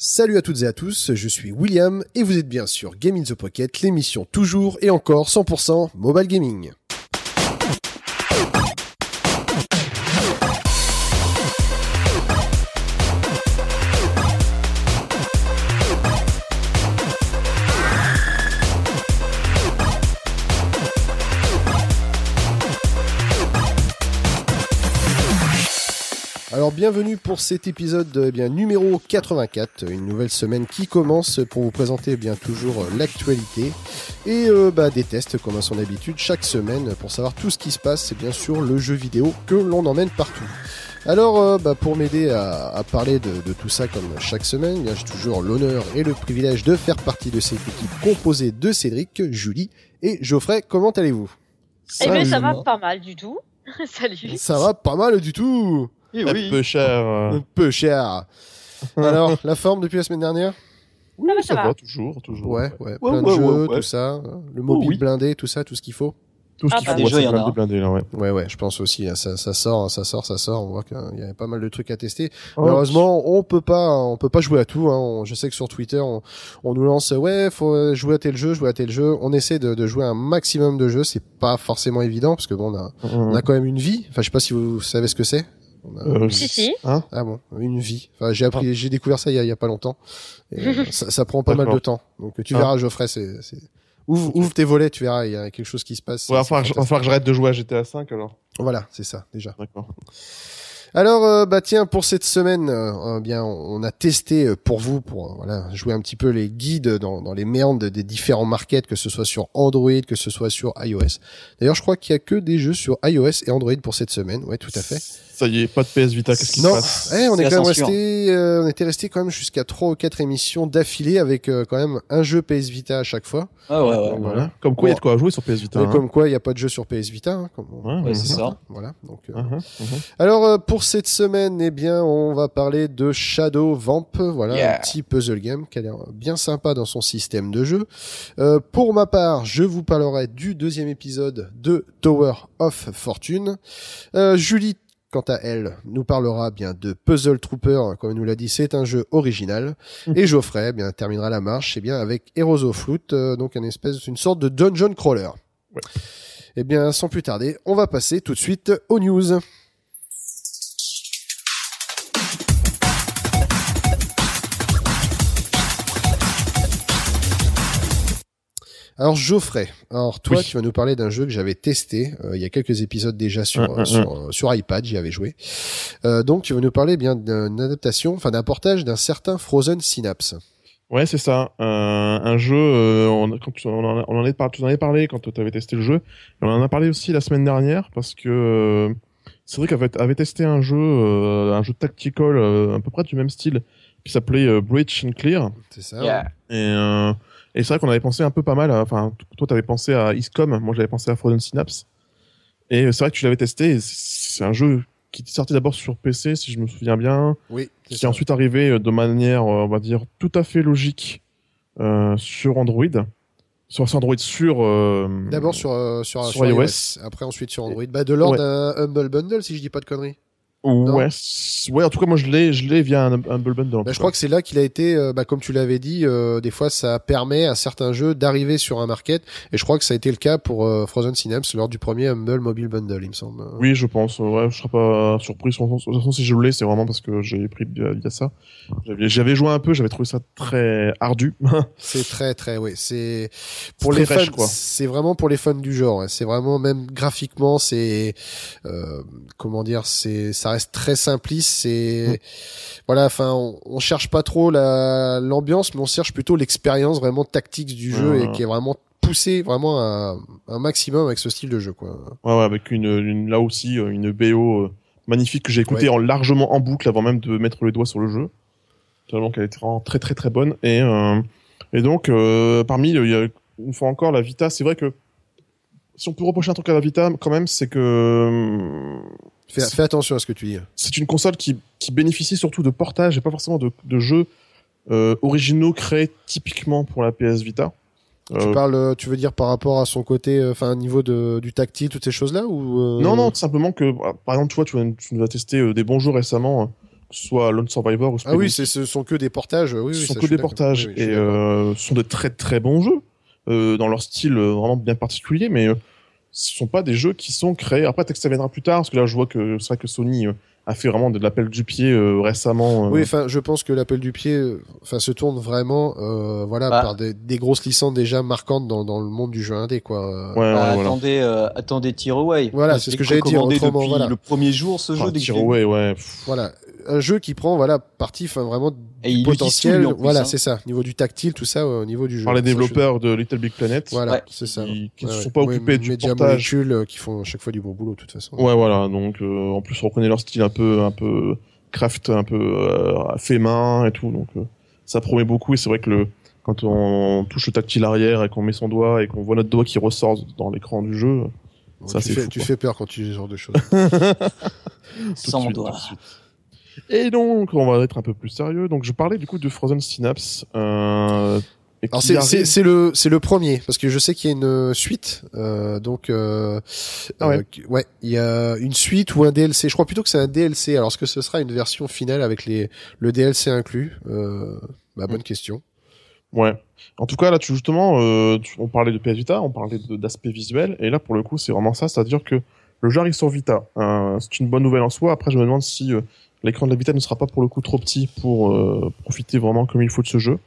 Salut à toutes et à tous, je suis William et vous êtes bien sûr Game in the Pocket, l'émission toujours et encore 100% mobile gaming. Alors bienvenue pour cet épisode eh bien numéro 84, une nouvelle semaine qui commence pour vous présenter eh bien toujours l'actualité et euh, bah, des tests comme à son habitude chaque semaine pour savoir tout ce qui se passe, c'est bien sûr le jeu vidéo que l'on emmène partout. Alors euh, bah, pour m'aider à, à parler de, de tout ça comme chaque semaine, eh bien, j'ai toujours l'honneur et le privilège de faire partie de cette équipe composée de Cédric, Julie et Geoffrey. Comment allez-vous? Eh bien, ça va pas mal du tout. Salut. Ça va pas mal du tout Eh Un oui. peu cher. euh. Un peu cher. Alors, la forme depuis la semaine dernière? Oui, ça, ça va. va. toujours, toujours. Ouais, ouais, Ouais, plein de ouais, jeux, tout ça, hein. le mobile oui. blindé, tout ça, tout ce qu'il faut. Tout ce Ah qu'il bah. faut, Déjà, il y en a. blindés, là, ouais. Ouais, ouais, je pense aussi, hein, ça, ça sort, ça sort, ça sort. On voit qu'il y a pas mal de trucs à tester. Oh, Malheureusement, on peut pas, on peut pas jouer à tout. Hein. On- Je sais que sur Twitter, on, on nous lance, ouais, faut jouer à tel jeu, jouer à tel jeu. On essaie de, de jouer un maximum de jeux. C'est pas forcément évident parce que bon, on a, on a quand même une vie. Enfin, je sais pas si vous savez ce que c'est. On a- Euh, Si, si. Hein Ah bon, une vie. Enfin, j'ai appris, j'ai découvert ça il y a, il y a pas longtemps. Et, euh, ça, ça prend pas mal de temps. Donc tu Ah. verras, Geoffrey, c'est, c'est... Ouvre, ouvre tes volets, tu verras, il y a quelque chose qui se passe. Ouais, il va falloir que j'arrête de jouer à GTA 5 alors. Voilà, c'est ça déjà. D'accord. Alors, euh, bah tiens, pour cette semaine, euh, euh, bien, on a testé euh, pour vous, pour euh, voilà, jouer un petit peu les guides dans, dans les méandres des différents markets, que ce soit sur Android, que ce soit sur iOS. D'ailleurs, je crois qu'il y a que des jeux sur iOS et Android pour cette semaine. Ouais, tout à fait. Ça y est, pas de PS Vita, qu'est-ce qui se Non, passe? Eh, on est quand même resté, euh, on était resté quand même jusqu'à trois ou quatre émissions d'affilée avec euh, quand même un jeu PS Vita à chaque fois. Ah ouais, ouais. Donc, Voilà. Comme quoi, il y a de quoi jouer sur PS Vita. Hein. comme quoi, il n'y a pas de jeu sur PS Vita. hein, comme Ouais, c'est ouais. ça. Voilà. Donc, mhm. Alors euh, pour cette semaine, eh bien, on va parler de Shadow Vamp, voilà Yeah. un petit puzzle game qui a l'air bien sympa dans son système de jeu. Euh, pour ma part, je vous parlerai du deuxième épisode de Tower of Fortune. Euh, Julie, quant à elle, nous parlera bien de Puzzle Trooper, comme elle nous l'a dit, c'est un jeu original. Et Geoffrey, eh bien, terminera la marche, eh bien, avec Heroes of Flute, euh, donc une espèce, une sorte de dungeon crawler. Ouais. Eh bien, sans plus tarder, on va passer tout de suite aux news. Alors Geoffrey, alors toi Oui. tu vas nous parler d'un jeu que j'avais testé euh, il y a quelques épisodes déjà sur Hum, euh, hum, sur, euh, sur iPad, j'y avais joué. Euh, donc tu vas nous parler bien d'une adaptation, enfin d'un portage d'un certain Frozen Synapse. Ouais, c'est ça. Euh, un jeu, euh, on, quand tu, on, en, a- on en est par- tu en avais parlé quand tu avais testé le jeu. Et on en a parlé aussi la semaine dernière parce que euh, Cédric avait, avait testé un jeu, euh, un jeu tactical euh, à peu près du même style qui s'appelait euh, Breach and Clear. C'est ça. Yeah. Et, euh, et c'est vrai qu'on avait pensé un peu pas mal. à- Enfin, toi, t'avais pensé à ISCOM, moi j'avais pensé à Frozen Synapse. Et c'est vrai que tu l'avais testé. et C'est un jeu qui est sorti d'abord sur PC, si je me souviens bien, Oui. qui est ensuite arrivé euh, de manière, euh, on va dire, tout à fait logique euh, sur Android. Sur Android, sur. euh, D'abord sur, euh, sur, sur sur iOS. après ensuite sur Android. Bah de l'ordre Ouais. d'un Humble Bundle si je dis pas de conneries. Ouais, ouais, en tout cas, moi je l'ai, je l'ai via un Humble Bundle. en Bah, je crois que c'est là qu'il a été, euh, bah, comme tu l'avais dit, euh, des fois ça permet à certains jeux d'arriver sur un market, et je crois que ça a été le cas pour euh, Frozen Synapse lors du premier Humble Mobile Bundle, il me semble. Oui, je pense. Ouais, je serais pas surpris. De toute façon, si je l'ai, c'est vraiment parce que j'ai pris via, via ça. J'avais, joué un peu, j'avais trouvé ça très ardu. C'est très très, oui, c'est pour les fans, c'est vraiment pour les fans du genre. ouais. C'est vraiment même graphiquement, c'est euh, comment dire, c'est ça reste très simpliste. C'est Mm. voilà, enfin, on, on cherche pas trop la l'ambiance, mais on cherche plutôt l'expérience vraiment tactique du jeu Ouais. et qui est vraiment poussé vraiment à un maximum avec ce style de jeu, quoi. ouais, ouais, avec une, une, là aussi, euh, une BO euh, magnifique que j'ai écouté en largement en boucle avant même de mettre le doigt sur le jeu. Tellement qu'elle était vraiment très très très bonne. Et, euh, et donc, euh, parmi, il y a une fois encore la Vita, c'est vrai que si on peut reprocher un truc à la Vita, quand même, c'est que euh, Fais, fais attention à ce que tu dis. c'est une console qui, qui bénéficie surtout de portage et pas forcément de, de jeux euh, originaux créés typiquement pour la PS Vita. Tu Euh, parles, tu veux dire par rapport à son côté, euh, enfin, niveau de, du tactile, toutes ces choses-là ou Non, non, tout simplement que, bah, par exemple, tu vois, tu, vas- tu nous as testé des bons jeux récemment, euh, soit Lone Survivor ou Ah oui, ce sont que des portages. Oui, ce sont que des portages et ce sont de très très bons jeux dans leur style vraiment bien particulier, mais ce sont pas des jeux qui sont créés. Après, peut-être que ça viendra plus tard, parce que là, je vois que c'est vrai que Sony a fait vraiment de l'appel du pied euh, récemment. Euh. Oui, enfin, je pense que l'appel du pied, enfin, se tourne vraiment, euh, voilà, bah. par des, des, grosses licences déjà marquantes dans, dans le monde du jeu indé, quoi. Ouais, bah, attendez, euh, attendez, Tear Away. Voilà, c'est ce que dire. Autrement, depuis voilà. le premier jour, ce jeu. Ah, Tear Away, ouais. Voilà, un jeu qui prend voilà partie enfin vraiment et du potentiel voilà hein. c'est ça niveau du tactile tout ça au niveau du jeu. Par les développeurs de Little Big Planet. Voilà c'est ça. Qui, ne sont pas occupés du portage. Euh, qui font à chaque fois du bon boulot de toute façon. Ouais voilà donc euh, en plus on reconnaît leur style un peu un peu craft un peu euh, fait main et tout donc ça promet beaucoup et c'est vrai que le quand on touche le tactile arrière et qu'on met son doigt et qu'on voit notre doigt qui ressort dans l'écran du jeu ça tu, fais, tu fais peur quand tu dis ce genre de choses. Sans doigt et donc, on va être un peu plus sérieux. Donc, je parlais du coup de Frozen Synapse. Euh, Alors c'est le c'est le premier parce que je sais qu'il y a une suite euh, donc euh, ah ouais. Euh, ouais il y a une suite ou un DLC je crois plutôt que c'est un DLC alors est-ce que ce sera une version finale avec les le DLC inclus? Euh, bah, bonne mm. question ouais en tout cas là tu justement euh, on parlait de PS Vita on parlait d'aspect visuel et là pour le coup c'est vraiment ça c'est à dire que le jeu arrive sur Vita c'est une bonne nouvelle en soi après je me demande si L'écran de la Vita ne sera pas pour le coup trop petit pour euh, profiter vraiment comme il faut de ce jeu.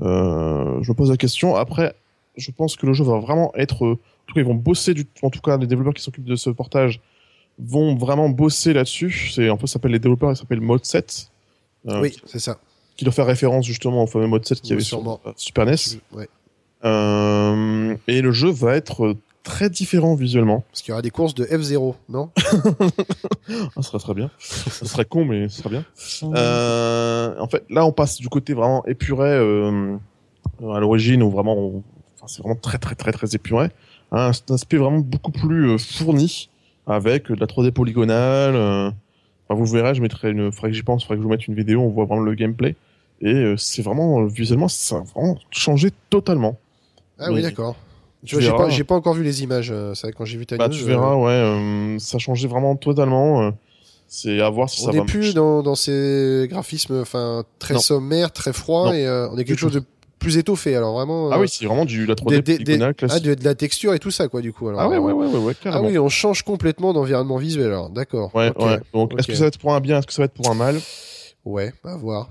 Euh, je me pose la question. Après, je pense que le jeu va vraiment être. Euh, en tout cas, ils vont bosser du. En tout cas, les développeurs qui s'occupent de ce portage vont vraiment bosser là-dessus. C'est en fait, ça s'appelle les développeurs, ils s'appellent Mode 7. Euh, oui, c'est ça. Qui doit faire référence justement au fameux Mode 7 qui avait sur Super NES. Euh, et le jeu va être très différent visuellement. Parce qu'il y aura des courses de F0, non Ça serait très bien. ça serait con, mais ce serait bien. Euh, en fait, là, on passe du côté vraiment épuré euh, à l'origine, où vraiment, enfin, c'est vraiment très, très, très, très épuré. Un aspect vraiment beaucoup plus euh, fourni, avec de la 3D polygonale. Euh, enfin, vous verrez, je mettrai une, faudrait que j'y pense, faudrait que je vous mette une vidéo, on voit vraiment le gameplay. Et euh, c'est vraiment, visuellement, ça a vraiment changé totalement. Ah oui, d'accord. Tu vois, j'ai pas, j'ai pas encore vu les images. Euh, ça, quand j'ai vu ta bah, news. Tu verras, euh, ouais, euh, ça changeait vraiment totalement. c'est à voir si ça va. On n'est plus dans, dans ces graphismes, enfin, très sommaires, très froids, et on est quelque chose de plus étoffé. Alors vraiment. Ah oui, c'est vraiment du la 3D des, des, ah, de, de, la texture et tout ça, quoi, du coup. Alors, ah ouais, ouais, ouais, ouais, Ah oui, on change complètement d'environnement visuel. Alors, d'accord. Ouais, ouais. Donc, est-ce que ça va être pour un bien, est-ce que ça va être pour un mal? Ouais, à voir.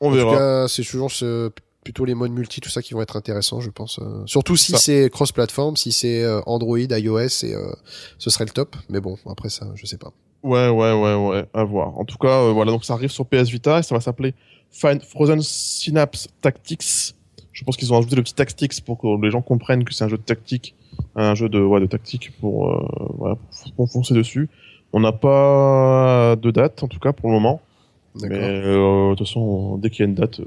On en verra. Tout cas, c'est toujours ce plutôt les modes multi, tout ça qui vont être intéressants, je pense. Euh, surtout si c'est cross-platform, si c'est euh, Android, iOS, et euh, ce serait le top. Mais bon, après ça, je sais pas. Ouais, ouais, ouais, ouais, à voir. En tout cas, voilà, donc ça arrive sur PS Vita et ça va s'appeler Frozen Synapse Tactics. Je pense qu'ils ont ajouté le petit Tactics pour que les gens comprennent que c'est un jeu de tactique, un jeu de ouais de tactique pour voilà pour foncer dessus. On n'a pas de date en tout cas pour le moment. Mais de toute façon, dès qu'il y a une date,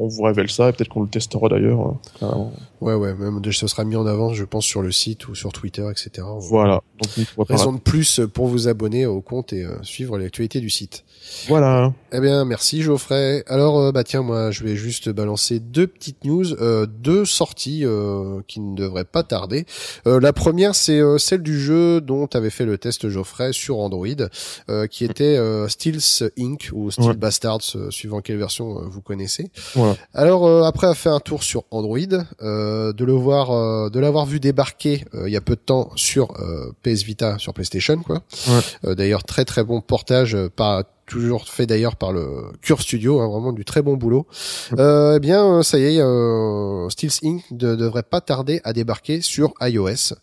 on vous révèle ça et peut-être qu'on le testera d'ailleurs. Hein, ouais, ouais, même ce sera mis en avant, je pense, sur le site ou sur Twitter, etc. Voilà. Donc, raison de plus pour vous abonner au compte et euh, suivre l'actualité du site. Voilà. Eh bien, merci Geoffrey. Alors, euh, bah tiens, moi, je vais juste balancer deux petites news, euh, deux sorties euh, qui ne devraient pas tarder. la première, c'est celle du jeu dont avait fait le test Geoffrey sur Android, qui était Steels Inc. ou Steel Bastards, suivant quelle version vous connaissez. Alors, après avoir fait un tour sur Android, de le voir, de l'avoir vu débarquer il y a peu de temps sur PS Vita, sur PlayStation, quoi. D'ailleurs, très très bon portage par toujours fait d'ailleurs par le Cure Studio, hein, vraiment du très bon boulot. Euh, eh bien, ça y est, euh, Steels Inc. ne devrait pas tarder à débarquer sur iOS.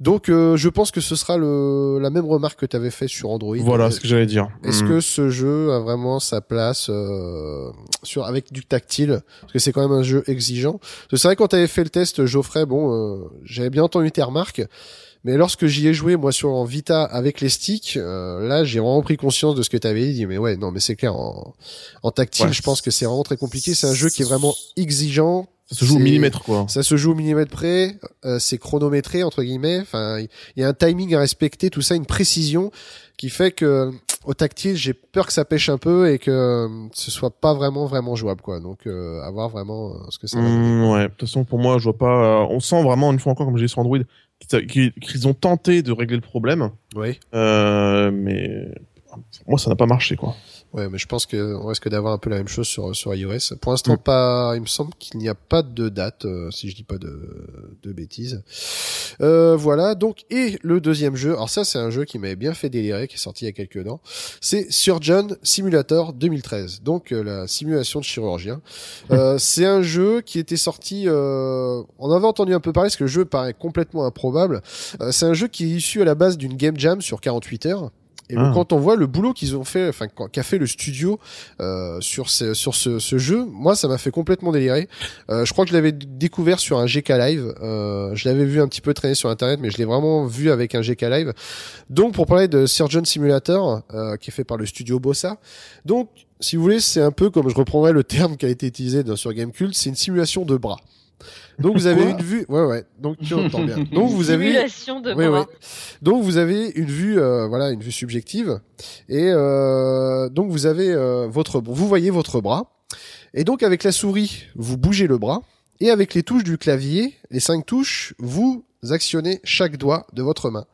Donc, euh, je pense que ce sera le, la même remarque que tu avais fait sur Android. Voilà ce que j'allais dire. Est-ce hmm. que ce jeu a vraiment sa place euh, sur avec du tactile? Parce que c'est quand même un jeu exigeant. C'est vrai quand tu avais fait le test, Geoffrey, bon, euh, j'avais bien entendu tes remarques. Mais lorsque j'y ai joué, moi, sur en Vita avec les sticks, euh, là, j'ai vraiment pris conscience de ce que tu avais dit. Mais ouais, non, mais c'est clair. En, en tactile, je pense que c'est vraiment très compliqué. C'est un jeu qui est vraiment exigeant. Ça se joue au millimètre, quoi. Ça se joue au millimètre près. Euh, c'est chronométré entre guillemets. Enfin, il y a un timing à respecter, tout ça, une précision qui fait que au tactile, j'ai peur que ça pêche un peu et que euh, ce soit pas vraiment vraiment jouable, quoi. Donc, euh, à voir vraiment ce que ça. va mmh, ouais. De toute façon, pour moi, je vois pas. on sent vraiment une fois encore, comme j'ai dit sur Android, qu'ils ont tenté de régler le problème. Oui. Euh, mais moi, ça n'a pas marché, quoi. Ouais, mais je pense qu'on risque d'avoir un peu la même chose sur, sur iOS. Pour l'instant, mm. pas, il me semble qu'il n'y a pas de date, euh, si je dis pas de, de bêtises. Euh, voilà, donc, et le deuxième jeu, alors ça, c'est un jeu qui m'avait bien fait délirer, qui est sorti il y a quelques temps. C'est Surgeon Simulator 2013. Donc, euh, la simulation de chirurgien. Euh, c'est un jeu qui était sorti, euh, on avait entendu un peu parler, parce que le jeu paraît complètement improbable. c'est un jeu qui est issu à la base d'une game jam sur 48 heures. Et ah. quand on voit le boulot qu'ils ont fait, enfin qu'a fait le studio euh, sur ce, sur ce, ce, jeu, moi ça m'a fait complètement délirer. Euh, je crois que je l'avais découvert sur un GK Live. Euh, je l'avais vu un petit peu traîner sur internet, mais je l'ai vraiment vu avec un GK Live. Donc pour parler de Surgeon Simulator, euh, qui est fait par le studio Bossa. Donc si vous voulez, c'est un peu comme je reprendrai le terme qui a été utilisé sur Gamecult, c'est une simulation de bras. Donc vous avez une vue, ouais ouais. Donc tu entends bien. Donc vous avez de ouais, ouais. Donc vous avez une vue, euh, voilà, une vue subjective, et euh, donc vous avez euh, votre, vous voyez votre bras, et donc avec la souris vous bougez le bras, et avec les touches du clavier, les cinq touches, vous actionnez chaque doigt de votre main.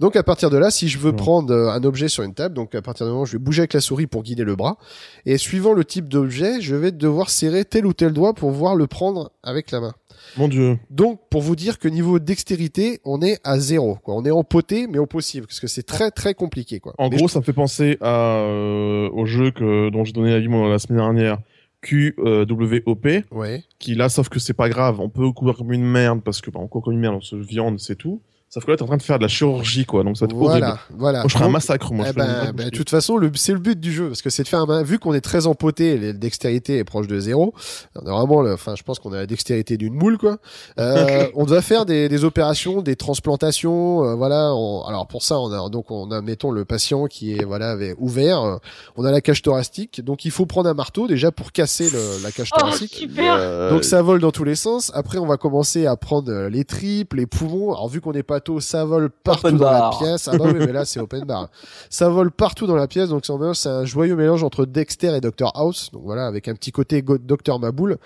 Donc à partir de là, si je veux prendre euh, un objet sur une table, donc à partir du moment où je vais bouger avec la souris pour guider le bras, et suivant le type d'objet, je vais devoir serrer tel ou tel doigt pour pouvoir le prendre avec la main. Mon dieu. Donc pour vous dire que niveau dextérité, on est à zéro. Quoi. On est en poté, mais au possible, parce que c'est très très compliqué. Quoi. En gros, ça me fait penser à, euh, au jeu que dont j'ai donné l'avis la semaine dernière. QWOP, ouais. qui là, sauf que c'est pas grave, on peut courir comme une merde parce que bah, on court comme une merde, on se viande, c'est tout. Sauf que là, t'es en train de faire de la chirurgie, quoi. Donc ça te voilà, voilà. Moi, je ferai un massacre, moi. Eh ben, ben, de toute façon, le, c'est le but du jeu, parce que c'est de faire un, vu qu'on est très empoté, la dextérité est proche de zéro. On a vraiment, le, enfin, je pense qu'on a la dextérité d'une moule, quoi. Euh, on doit faire des, des opérations, des transplantations, euh, voilà. alors pour ça, on a donc on a mettons le patient qui est voilà avait ouvert. Euh, on a la cage thoracique, donc il faut prendre un marteau déjà pour casser le, la cage oh, thoracique. Super. Donc ça vole dans tous les sens. Après, on va commencer à prendre les tripes, les poumons. Alors vu qu'on est pas ça vole partout dans la pièce. Ah bah oui, mais là c'est open bar. Ça vole partout dans la pièce, donc c'est un joyeux mélange entre Dexter et Dr House. Donc voilà, avec un petit côté Dr Maboul.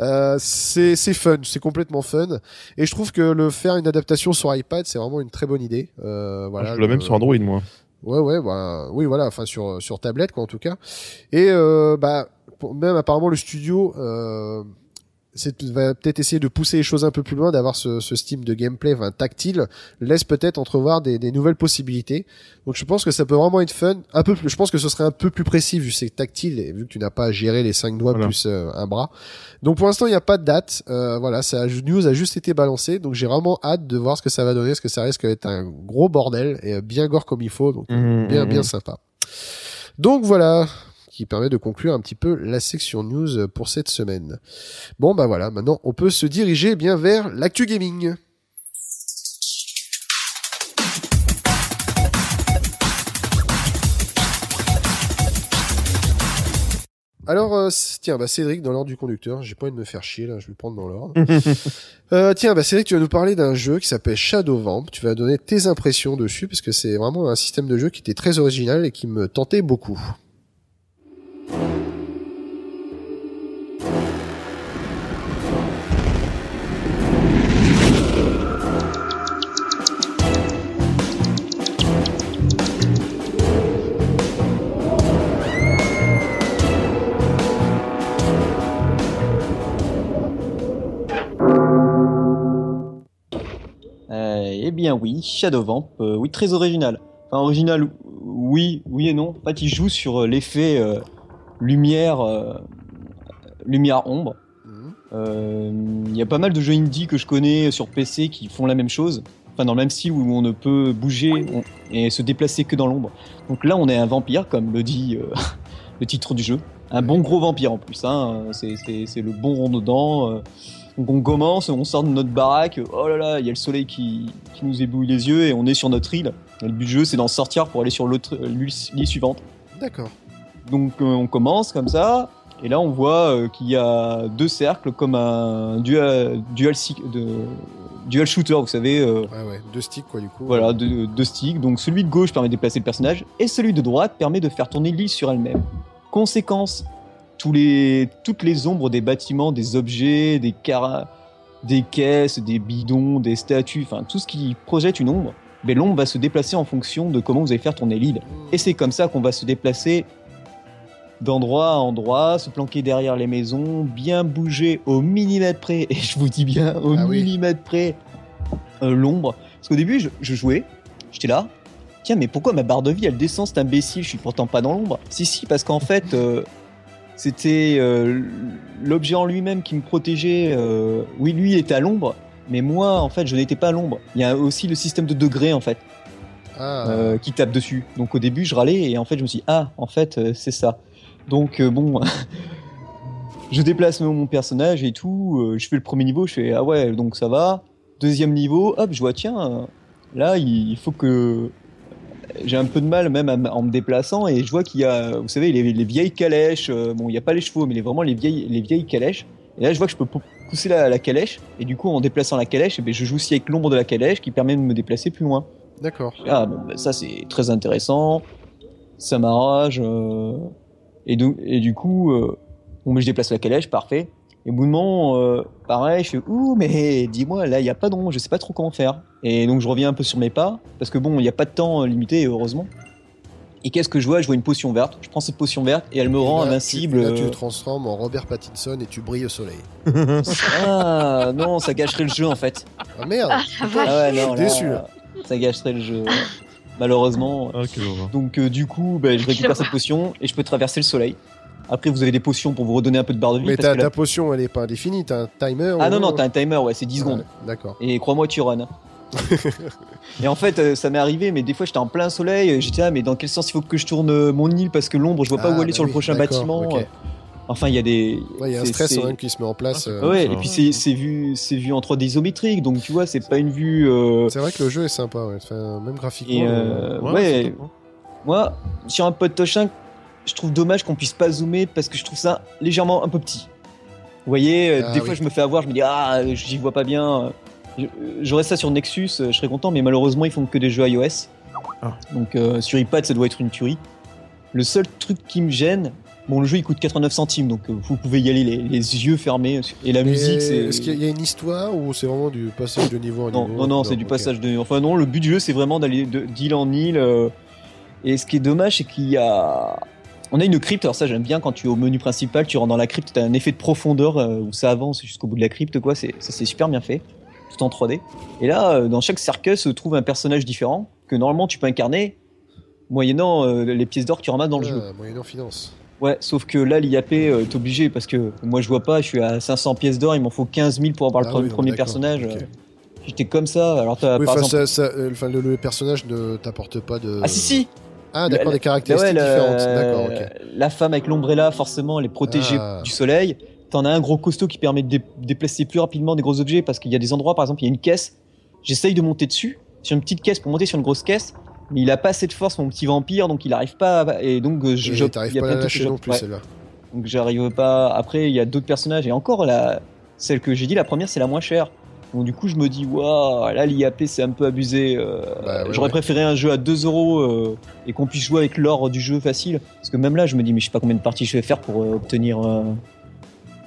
Euh, c'est c'est fun, c'est complètement fun. Et je trouve que le faire une adaptation sur iPad, c'est vraiment une très bonne idée. Euh, voilà. Je le même sur Android, moi. Ouais, ouais, bah, oui, voilà, enfin sur sur tablette quoi en tout cas. Et euh, bah même apparemment le studio euh, va peut-être essayer de pousser les choses un peu plus loin, d'avoir ce, ce style de gameplay enfin, tactile, laisse peut-être entrevoir des, des, nouvelles possibilités. Donc je pense que ça peut vraiment être fun. Un peu plus, je pense que ce serait un peu plus précis vu que c'est tactile et vu que tu n'as pas à gérer les cinq doigts plus euh, un bras. Donc pour l'instant il n'y a pas de date. Euh, voilà, ça news a juste été balancé, donc j'ai vraiment hâte de voir ce que ça va donner, parce que ça risque d'être un gros bordel et bien gore comme il faut, donc mmh, bien mmh, bien mmh. sympa. Donc voilà, qui permet de conclure un petit peu la section news pour cette semaine. Bon bah voilà, maintenant on peut se diriger bien vers l'actu gaming. Alors, euh, tiens, bah Cédric, dans l'ordre du conducteur, j'ai pas envie de me faire chier là, je vais le prendre dans l'ordre. euh, tiens, bah Cédric, tu vas nous parler d'un jeu qui s'appelle Shadowvamp. Tu vas donner tes impressions dessus parce que c'est vraiment un système de jeu qui était très original et qui me tentait beaucoup. Eh bien oui, Shadowvamp, euh, oui très original. Enfin original, oui, oui et non. En fait, joue sur euh, l'effet euh, lumière, lumière ombre. Mhm. Il y a pas mal de jeux indie que je connais sur PC qui font la même chose. Enfin dans le même style où on ne peut bouger et se déplacer que dans l'ombre. Donc là, on est un vampire, comme le dit le titre du jeu. Un bon gros vampire en plus. Hein. C'est le bon rond dedans. Donc on commence, on sort de notre baraque, oh là là, il y a le soleil qui, nous éblouit les yeux et on est sur notre île. le but du jeu, c'est d'en sortir pour aller sur l'autre l'île suivante. D'accord. Donc euh, on commence comme ça, et là on voit euh, qu'il y a deux cercles comme un dual, dual, de, dual shooter, vous savez. Euh, ouais, ouais, deux sticks quoi du coup. Voilà, deux, deux sticks. Donc celui de gauche permet de déplacer le personnage, et celui de droite permet de faire tourner l'île sur elle-même. Conséquence, tous les, toutes les ombres des bâtiments, des objets, des, des caisses, des bidons, des statues, enfin tout ce qui projette une ombre, ben, l'ombre va se déplacer en fonction de comment vous allez faire tourner l'île. Et c'est comme ça qu'on va se déplacer d'endroit à endroit, se planquer derrière les maisons, bien bouger au millimètre près, et je vous dis bien au Ah oui. millimètre près, euh, l'ombre. Parce qu'au début, je, je jouais, j'étais là, tiens, mais pourquoi ma barre de vie elle descend, cet imbécile, je suis pourtant pas dans l'ombre. Si, si, parce qu'en fait, euh, c'était euh, l'objet en lui-même qui me protégeait. oui, lui, était à l'ombre, mais moi, en fait, je n'étais pas à l'ombre. Il y a aussi le système de degrés, en fait Ah, qui tape dessus. Donc au début, je râlais et en fait, je me suis dit, ah, en fait, c'est ça. Donc euh, bon, je déplace mon personnage et tout. euh, je fais le premier niveau, je fais, ah ouais, donc ça va. Deuxième niveau, hop, je vois, tiens, là, il faut que. J'ai un peu de mal même en me déplaçant et je vois qu'il y a, vous savez, les, les vieilles calèches. euh, bon, il n'y a pas les chevaux, mais les, vraiment les vieilles, les vieilles calèches. Et là, je vois que je peux pou- pousser la, la calèche et du coup, en déplaçant la calèche, eh ben, je joue aussi avec l'ombre de la calèche qui permet de me déplacer plus loin. d'accord. Ah, bah, ça c'est très intéressant. Ça m'arrache. euh, et, donc- et du coup, euh, bon, mais je déplace la calèche, parfait. Et au bout de moment, euh, pareil, je fais Ouh, mais dis-moi, là, il n'y a pas d'ombre, je sais pas trop comment faire. Et donc, je reviens un peu sur mes pas, parce que bon, il n'y a pas de temps euh, limité, heureusement. Et qu'est-ce que je vois? Je vois une potion verte. Je prends cette potion verte et elle me rend là, invincible. Tu, là, tu te transformes en Robert Pattinson et tu brilles au soleil. Ah, non, ça gâcherait le jeu en fait. Ah merde Ah. Ah ouais, Je suis non, là, déçu, là. Ça gâcherait le jeu. Malheureusement. Ah. Donc euh, du coup, bah, je récupère cette potion et je peux traverser le soleil. Après, vous avez des potions pour vous redonner un peu de barre de vie. Mais parce ta, que là- ta potion, elle est pas indéfinie, t'as un timer Ah ou- non, non, t'as un timer, ouais, c'est 10 secondes. D'accord. Et crois-moi, tu run. et en fait, euh, ça m'est arrivé, mais des fois, j'étais en plein soleil. J'étais là, mais dans quel sens il faut que je tourne euh, mon île Parce que l'ombre, je vois pas Ah, où aller bah sur le prochain bâtiment. Enfin, il y a des. Ouais, il y a un stress quand même qui se met en place. Ah, euh, Ouais, Ça et puis c'est vu, c'est vu en 3D isométrique, donc tu vois, c'est pas une vue. euh, C'est vrai que le jeu est sympa, ouais. Enfin, même graphiquement. Et euh, Ouais, hein. Moi, sur un pod touch 5, je trouve dommage qu'on puisse pas zoomer parce que je trouve ça légèrement un peu petit. Vous voyez, Ah des oui. fois je me fais avoir, je me dis ah, j'y vois pas bien. Je- J'aurais ça sur Nexus, je serais content, mais malheureusement ils font que des jeux iOS. Ah. Donc euh, sur iPad ça doit être une tuerie. Le seul truc qui me gêne, bon le jeu il coûte 89 centimes, donc euh, vous pouvez y aller les, les yeux fermés et la mais musique c'est. Est-ce qu'il y a une histoire ou c'est vraiment du passage de niveau en niveau non, non, c'est du passage de. Enfin, non, le but du jeu, c'est vraiment d'aller d'île en île. euh, Et ce qui est dommage, c'est qu'il y a. On a une crypte, alors ça j'aime bien quand tu es au menu principal, tu rentres dans la crypte, t'as un effet de profondeur euh, où ça avance jusqu'au bout de la crypte, quoi. C'est, ça c'est super bien fait, tout en 3D. Et là, euh, dans chaque cercueil se trouve un personnage différent que normalement tu peux incarner, moyennant euh, les pièces d'or que tu ramasses dans le jeu. Ah, moyennant finance. Ouais, sauf que là, l'IAP, euh, t'es obligé parce que moi je vois pas, je suis à 500 pièces d'or, il m'en faut 15 000 pour avoir le Ah oui, premier personnage. euh, J'étais comme ça, alors t'as Oui, par exemple. ça- ça- enfin, le, le personnage ne t'apporte pas de. Ah si si Ah, d'accord, des caractéristiques ouais, différentes. D'accord, ok. La femme avec l'ombrella, forcément, elle est protégée Ah. du soleil. T'en as un gros costaud qui permet de dé- déplacer plus rapidement des gros objets parce qu'il y a des endroits, par exemple, il y a une caisse. J'essaye de monter dessus, sur une petite caisse pour monter sur une grosse caisse, mais il a pas assez de force, mon petit vampire, donc il arrive pas. à- Et donc, euh, je, je- T'arrives pas à la lâcher non plus, ouais. celle-là. Donc j'arrive pas. Après, il y a d'autres personnages. Et encore, la... celle que j'ai dit, la première, c'est la moins chère. Donc du coup, je me dis, waouh, là, l'IAP, c'est un peu abusé. euh, Bah, ouais, J'aurais ouais. préféré un jeu à 2 euros euh, et qu'on puisse jouer avec l'or du jeu facile. Parce que même là, je me dis, mais je sais pas combien de parties je vais faire pour euh, obtenir, euh,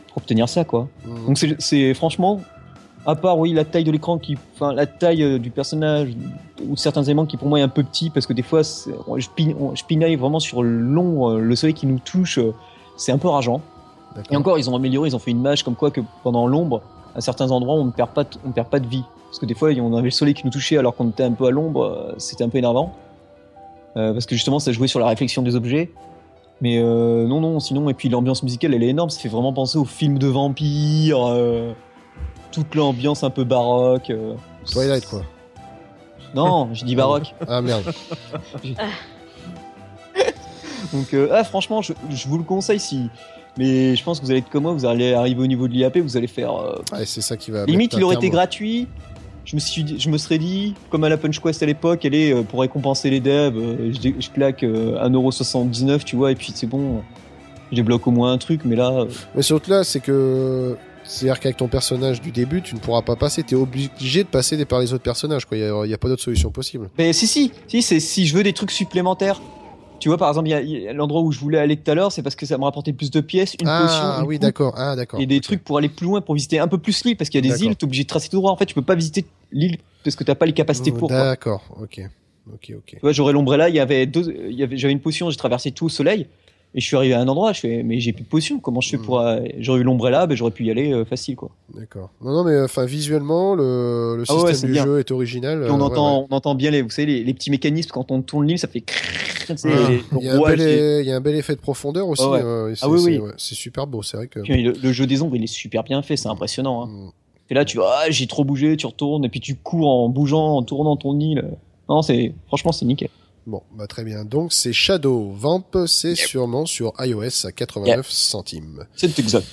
pour obtenir ça, quoi. Mhm. Donc c'est franchement, à part oui la taille de l'écran qui, enfin la taille euh, du personnage ou de certains éléments qui pour moi est un peu petit parce que des fois je, pin- on- je pinaille vraiment sur le long, euh, le soleil qui nous touche, euh, c'est un peu rageant. Et encore ils ont amélioré, ils ont fait une mage comme quoi que pendant l'ombre, à certains endroits on ne perd pas, de- on perd pas de vie parce que des fois on avait le soleil qui nous touchait alors qu'on était un peu à l'ombre, c'était un peu énervant Euh, parce que justement ça jouait sur la réflexion des objets. Mais euh, non, non, sinon, et puis l'ambiance musicale, elle est énorme, ça fait vraiment penser aux films de vampires, euh, toute l'ambiance un peu baroque. euh. Twilight, quoi. Non, je dis baroque. Ah merde. Donc, euh, ah, franchement, je, je vous le conseille si. Mais je pense que vous allez être comme moi, vous allez arriver au niveau de l'IAP, vous allez faire. euh, Ouais, c'est ça qui va. limite, mettre il aurait été terme. gratuit. Je me, suis, dit- je me serais dit, comme à la Punch Quest à l'époque, elle est euh, pour récompenser les devs, euh, je, dé- je claque euh, 1,79€, tu vois, et puis c'est bon. Je débloque au moins un truc, mais là. euh, Mais surtout là, c'est que. C'est-à-dire qu'avec ton personnage du début, tu ne pourras pas passer. T'es obligé de passer par les autres personnages, quoi. Il y a, y a pas d'autre solution possible. Mais si, si, si, si je veux des trucs supplémentaires. Tu vois, par exemple, l'endroit où je voulais aller tout à l'heure, c'est parce que ça me rapportait plus de pièces, une potion, ah une oui, d'accord. Ah d'accord. et des trucs pour aller plus loin, pour visiter un peu plus l'île, parce qu'il y a des îles, t'es obligé de tracer tout droit. En fait, tu peux pas visiter l'île parce que t'as pas les capacités Oh, pour. D'accord. Ok. Ok. Ok. Tu vois, j'aurais l'ombrella, il y avait deux, il y avait, j'avais une potion, j'ai traversé tout au soleil. Et je suis arrivé à un endroit, je fais, mais j'ai plus de potion. Comment je fais pour. euh, J'aurais eu l'ombrella, ben j'aurais pu y aller euh, facile, quoi. D'accord. Non, non, mais enfin, visuellement, le, le Ah système du bien. jeu est original. Puis on euh, ouais, entend, ouais. on entend bien les, vous savez, les, les petits mécanismes quand on tourne l'île, ça fait. Il y, a un bel, les- il y a un bel effet de profondeur aussi. Ah euh, c'est- Ah oui, oui. super beau, c'est vrai que. Puis le, le jeu des ombres, il est super bien fait, c'est impressionnant. Hein. Mm. Et là, tu vois, ah, j'ai trop bougé, tu retournes, et puis tu cours en bougeant, en tournant ton île. Non, c'est, franchement, c'est nickel. Bon, bah très bien. Donc c'est Shadow Vamp, c'est sûrement sur iOS à 89 centimes. C'est exact.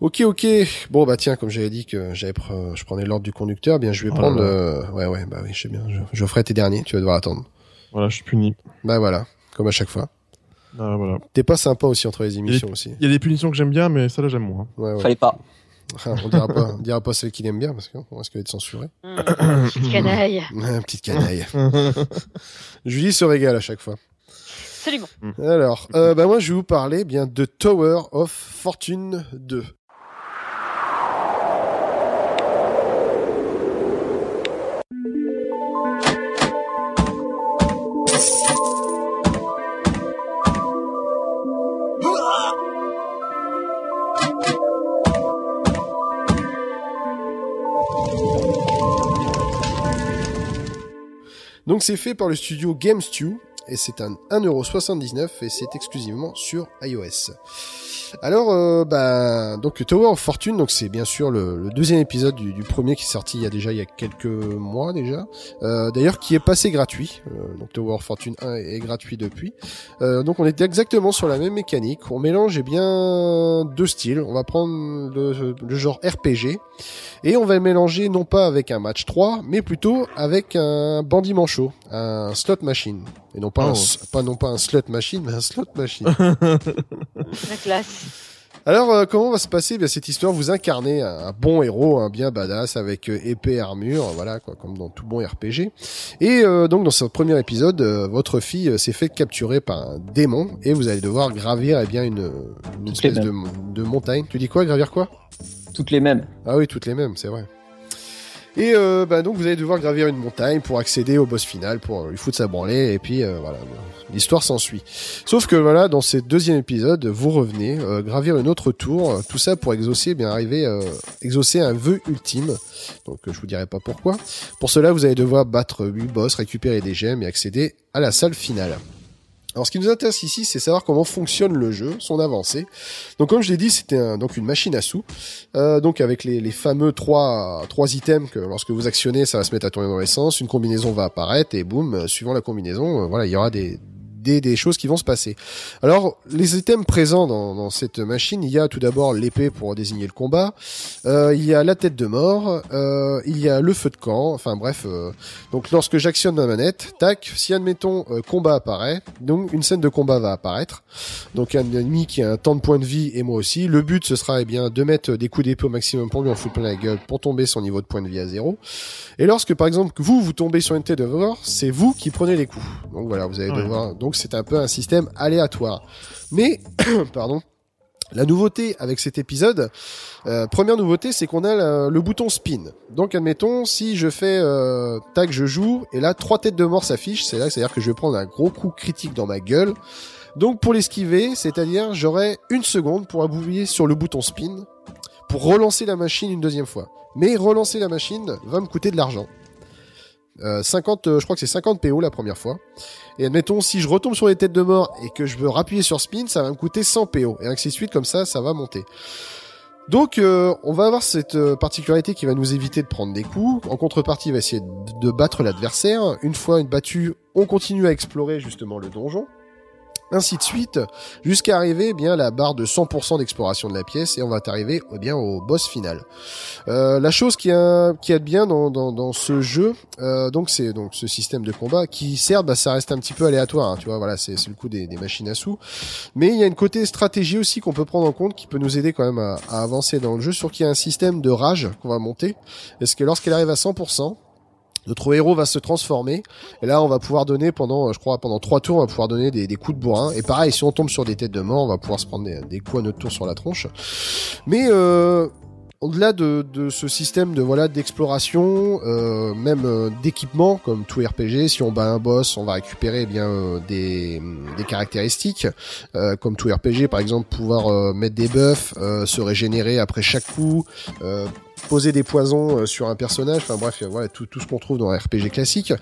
Ok, ok. Bon bah tiens, comme j'avais dit que j'avais pre- je prenais l'ordre du conducteur, eh bien je vais Oh prendre. là là. euh, Ouais, ouais, bah oui, je sais bien. Je, je ferai tes derniers. Tu vas devoir attendre. Voilà, je suis puni. Bah voilà, comme à chaque fois. Ah, voilà. T'es pas sympa aussi entre les émissions aussi. Il y a des punitions que j'aime bien, mais ça là j'aime moins. Ouais, ouais. Fallait pas. Ah, on dira pas, on dira pas celle qu'il aime bien parce qu'on risque d'être censuré. Mmh, petite canaille. Ah, petite canaille. Julie se régale à chaque fois. Absolument. Alors, euh, bah moi je vais vous parler eh bien de Tower of Fortune 2. Donc c'est fait par le studio GameStew et c'est un 1,79€ et c'est exclusivement sur iOS. Alors, euh, bah, donc Tower of Fortune, donc c'est bien sûr le, le deuxième épisode du, du premier qui est sorti il y a déjà il y a quelques mois déjà. Euh, D'ailleurs, qui est passé gratuit. Euh, donc Tower of Fortune 1 est, est gratuit depuis. Euh, donc on est exactement sur la même mécanique. On mélange eh bien deux styles. On va prendre le, le genre RPG et on va le mélanger non pas avec un match 3, mais plutôt avec un bandit manchot, un slot machine. Et non pas, Oh. un, pas non pas un slot machine, mais un slot machine. La classe. Alors, euh, comment va se passer bien, cette histoire Vous incarnez un, un bon héros, un bien badass avec euh, épée, armure, voilà, quoi, comme dans tout bon RPG. Et euh, donc, dans ce premier épisode, euh, votre fille s'est fait capturer par un démon et vous allez devoir gravir eh bien une, une espèce de, de montagne. Tu dis quoi Gravir quoi? Toutes les mêmes. Ah oui, toutes les mêmes, c'est vrai. Et euh, bah, donc vous allez devoir gravir une montagne pour accéder au boss final, pour lui foutre sa branlée, et puis euh, voilà, l'histoire s'ensuit. Sauf que voilà, dans ce deuxième épisode, vous revenez, euh, gravir une autre tour, tout ça pour exaucer, eh bien arriver, euh, exaucer un vœu ultime. Donc je vous dirai pas pourquoi. Pour cela, vous allez devoir battre 8 boss, récupérer des gemmes et accéder à la salle finale. Alors, ce qui nous intéresse ici, c'est savoir comment fonctionne le jeu, son avancée. Donc, comme je l'ai dit, c'était un- donc une machine à sous. Euh, donc avec les, fameux trois, trois items que lorsque vous actionnez, ça va se mettre à tourner dans les sens, une combinaison va apparaître et boum, euh, suivant la combinaison, euh, voilà, il y aura des, des, des choses qui vont se passer. Alors les items présents dans, dans cette machine, il y a tout d'abord l'épée pour désigner le combat, euh, il y a la tête de mort, euh, il y a le feu de camp, enfin bref. euh, donc lorsque j'actionne ma manette, tac, si admettons euh, combat apparaît, donc une scène de combat va apparaître. Donc un ennemi qui a un temps de points de vie et moi aussi. Le but ce sera eh bien de mettre des coups d'épée au maximum pour lui en foutre plein la gueule pour tomber son niveau de points de vie à zéro. Et lorsque par exemple vous vous tombez sur une tête de mort, c'est vous qui prenez les coups. Donc voilà, vous allez Ouais. devoir. Donc c'est un peu un système aléatoire. Mais pardon. La nouveauté avec cet épisode, euh, première nouveauté, c'est qu'on a le bouton spin. Donc, admettons, si je fais euh, tac, je joue, et là, trois têtes de mort s'affichent, c'est là, c'est-à-dire que je vais prendre un gros coup critique dans ma gueule. Donc, pour l'esquiver, c'est-à-dire, j'aurai une seconde pour appuyer sur le bouton spin pour relancer la machine une deuxième fois. Mais relancer la machine va me coûter de l'argent. Euh, 50, euh, je crois que c'est 50 PO la première fois. Et admettons, si je retombe sur les têtes de mort et que je veux rappuyer sur spin, ça va me coûter 100 PO. Et ainsi de suite, comme ça, ça va monter. Donc, euh, on va avoir cette euh, particularité qui va nous éviter de prendre des coups. En contrepartie, il va essayer de, de battre l'adversaire. Une fois une battue, on continue à explorer justement le donjon. Ainsi de suite, jusqu'à arriver eh bien la barre de 100% d'exploration de la pièce et on va arriver eh bien au boss final. Euh, la chose qui a qui bien dans, dans, ce jeu, euh, donc c'est donc ce système de combat qui certes bah, ça reste un petit peu aléatoire, hein, tu vois voilà c'est le coup des, machines à sous, mais il y a une côté stratégie aussi qu'on peut prendre en compte qui peut nous aider quand même à, avancer dans le jeu, sur qu'il y a un système de rage qu'on va monter, est-ce que lorsqu'elle arrive à 100% notre héros va se transformer. Et là on va pouvoir donner pendant je crois pendant trois tours on va pouvoir donner des, des coups de bourrin. Et pareil si on tombe sur des têtes de mort on va pouvoir se prendre des, des coups à notre tour sur la tronche. Mais euh, au-delà de, de ce système de voilà d'exploration, euh, même euh, d'équipement comme tout RPG, si on bat un boss, on va récupérer eh bien euh, des, des caractéristiques, euh, comme tout RPG par exemple pouvoir euh, mettre des buffs, euh, se régénérer après chaque coup, euh, poser des poisons euh, sur un personnage, enfin bref voilà tout, tout ce qu'on trouve dans un RPG classique.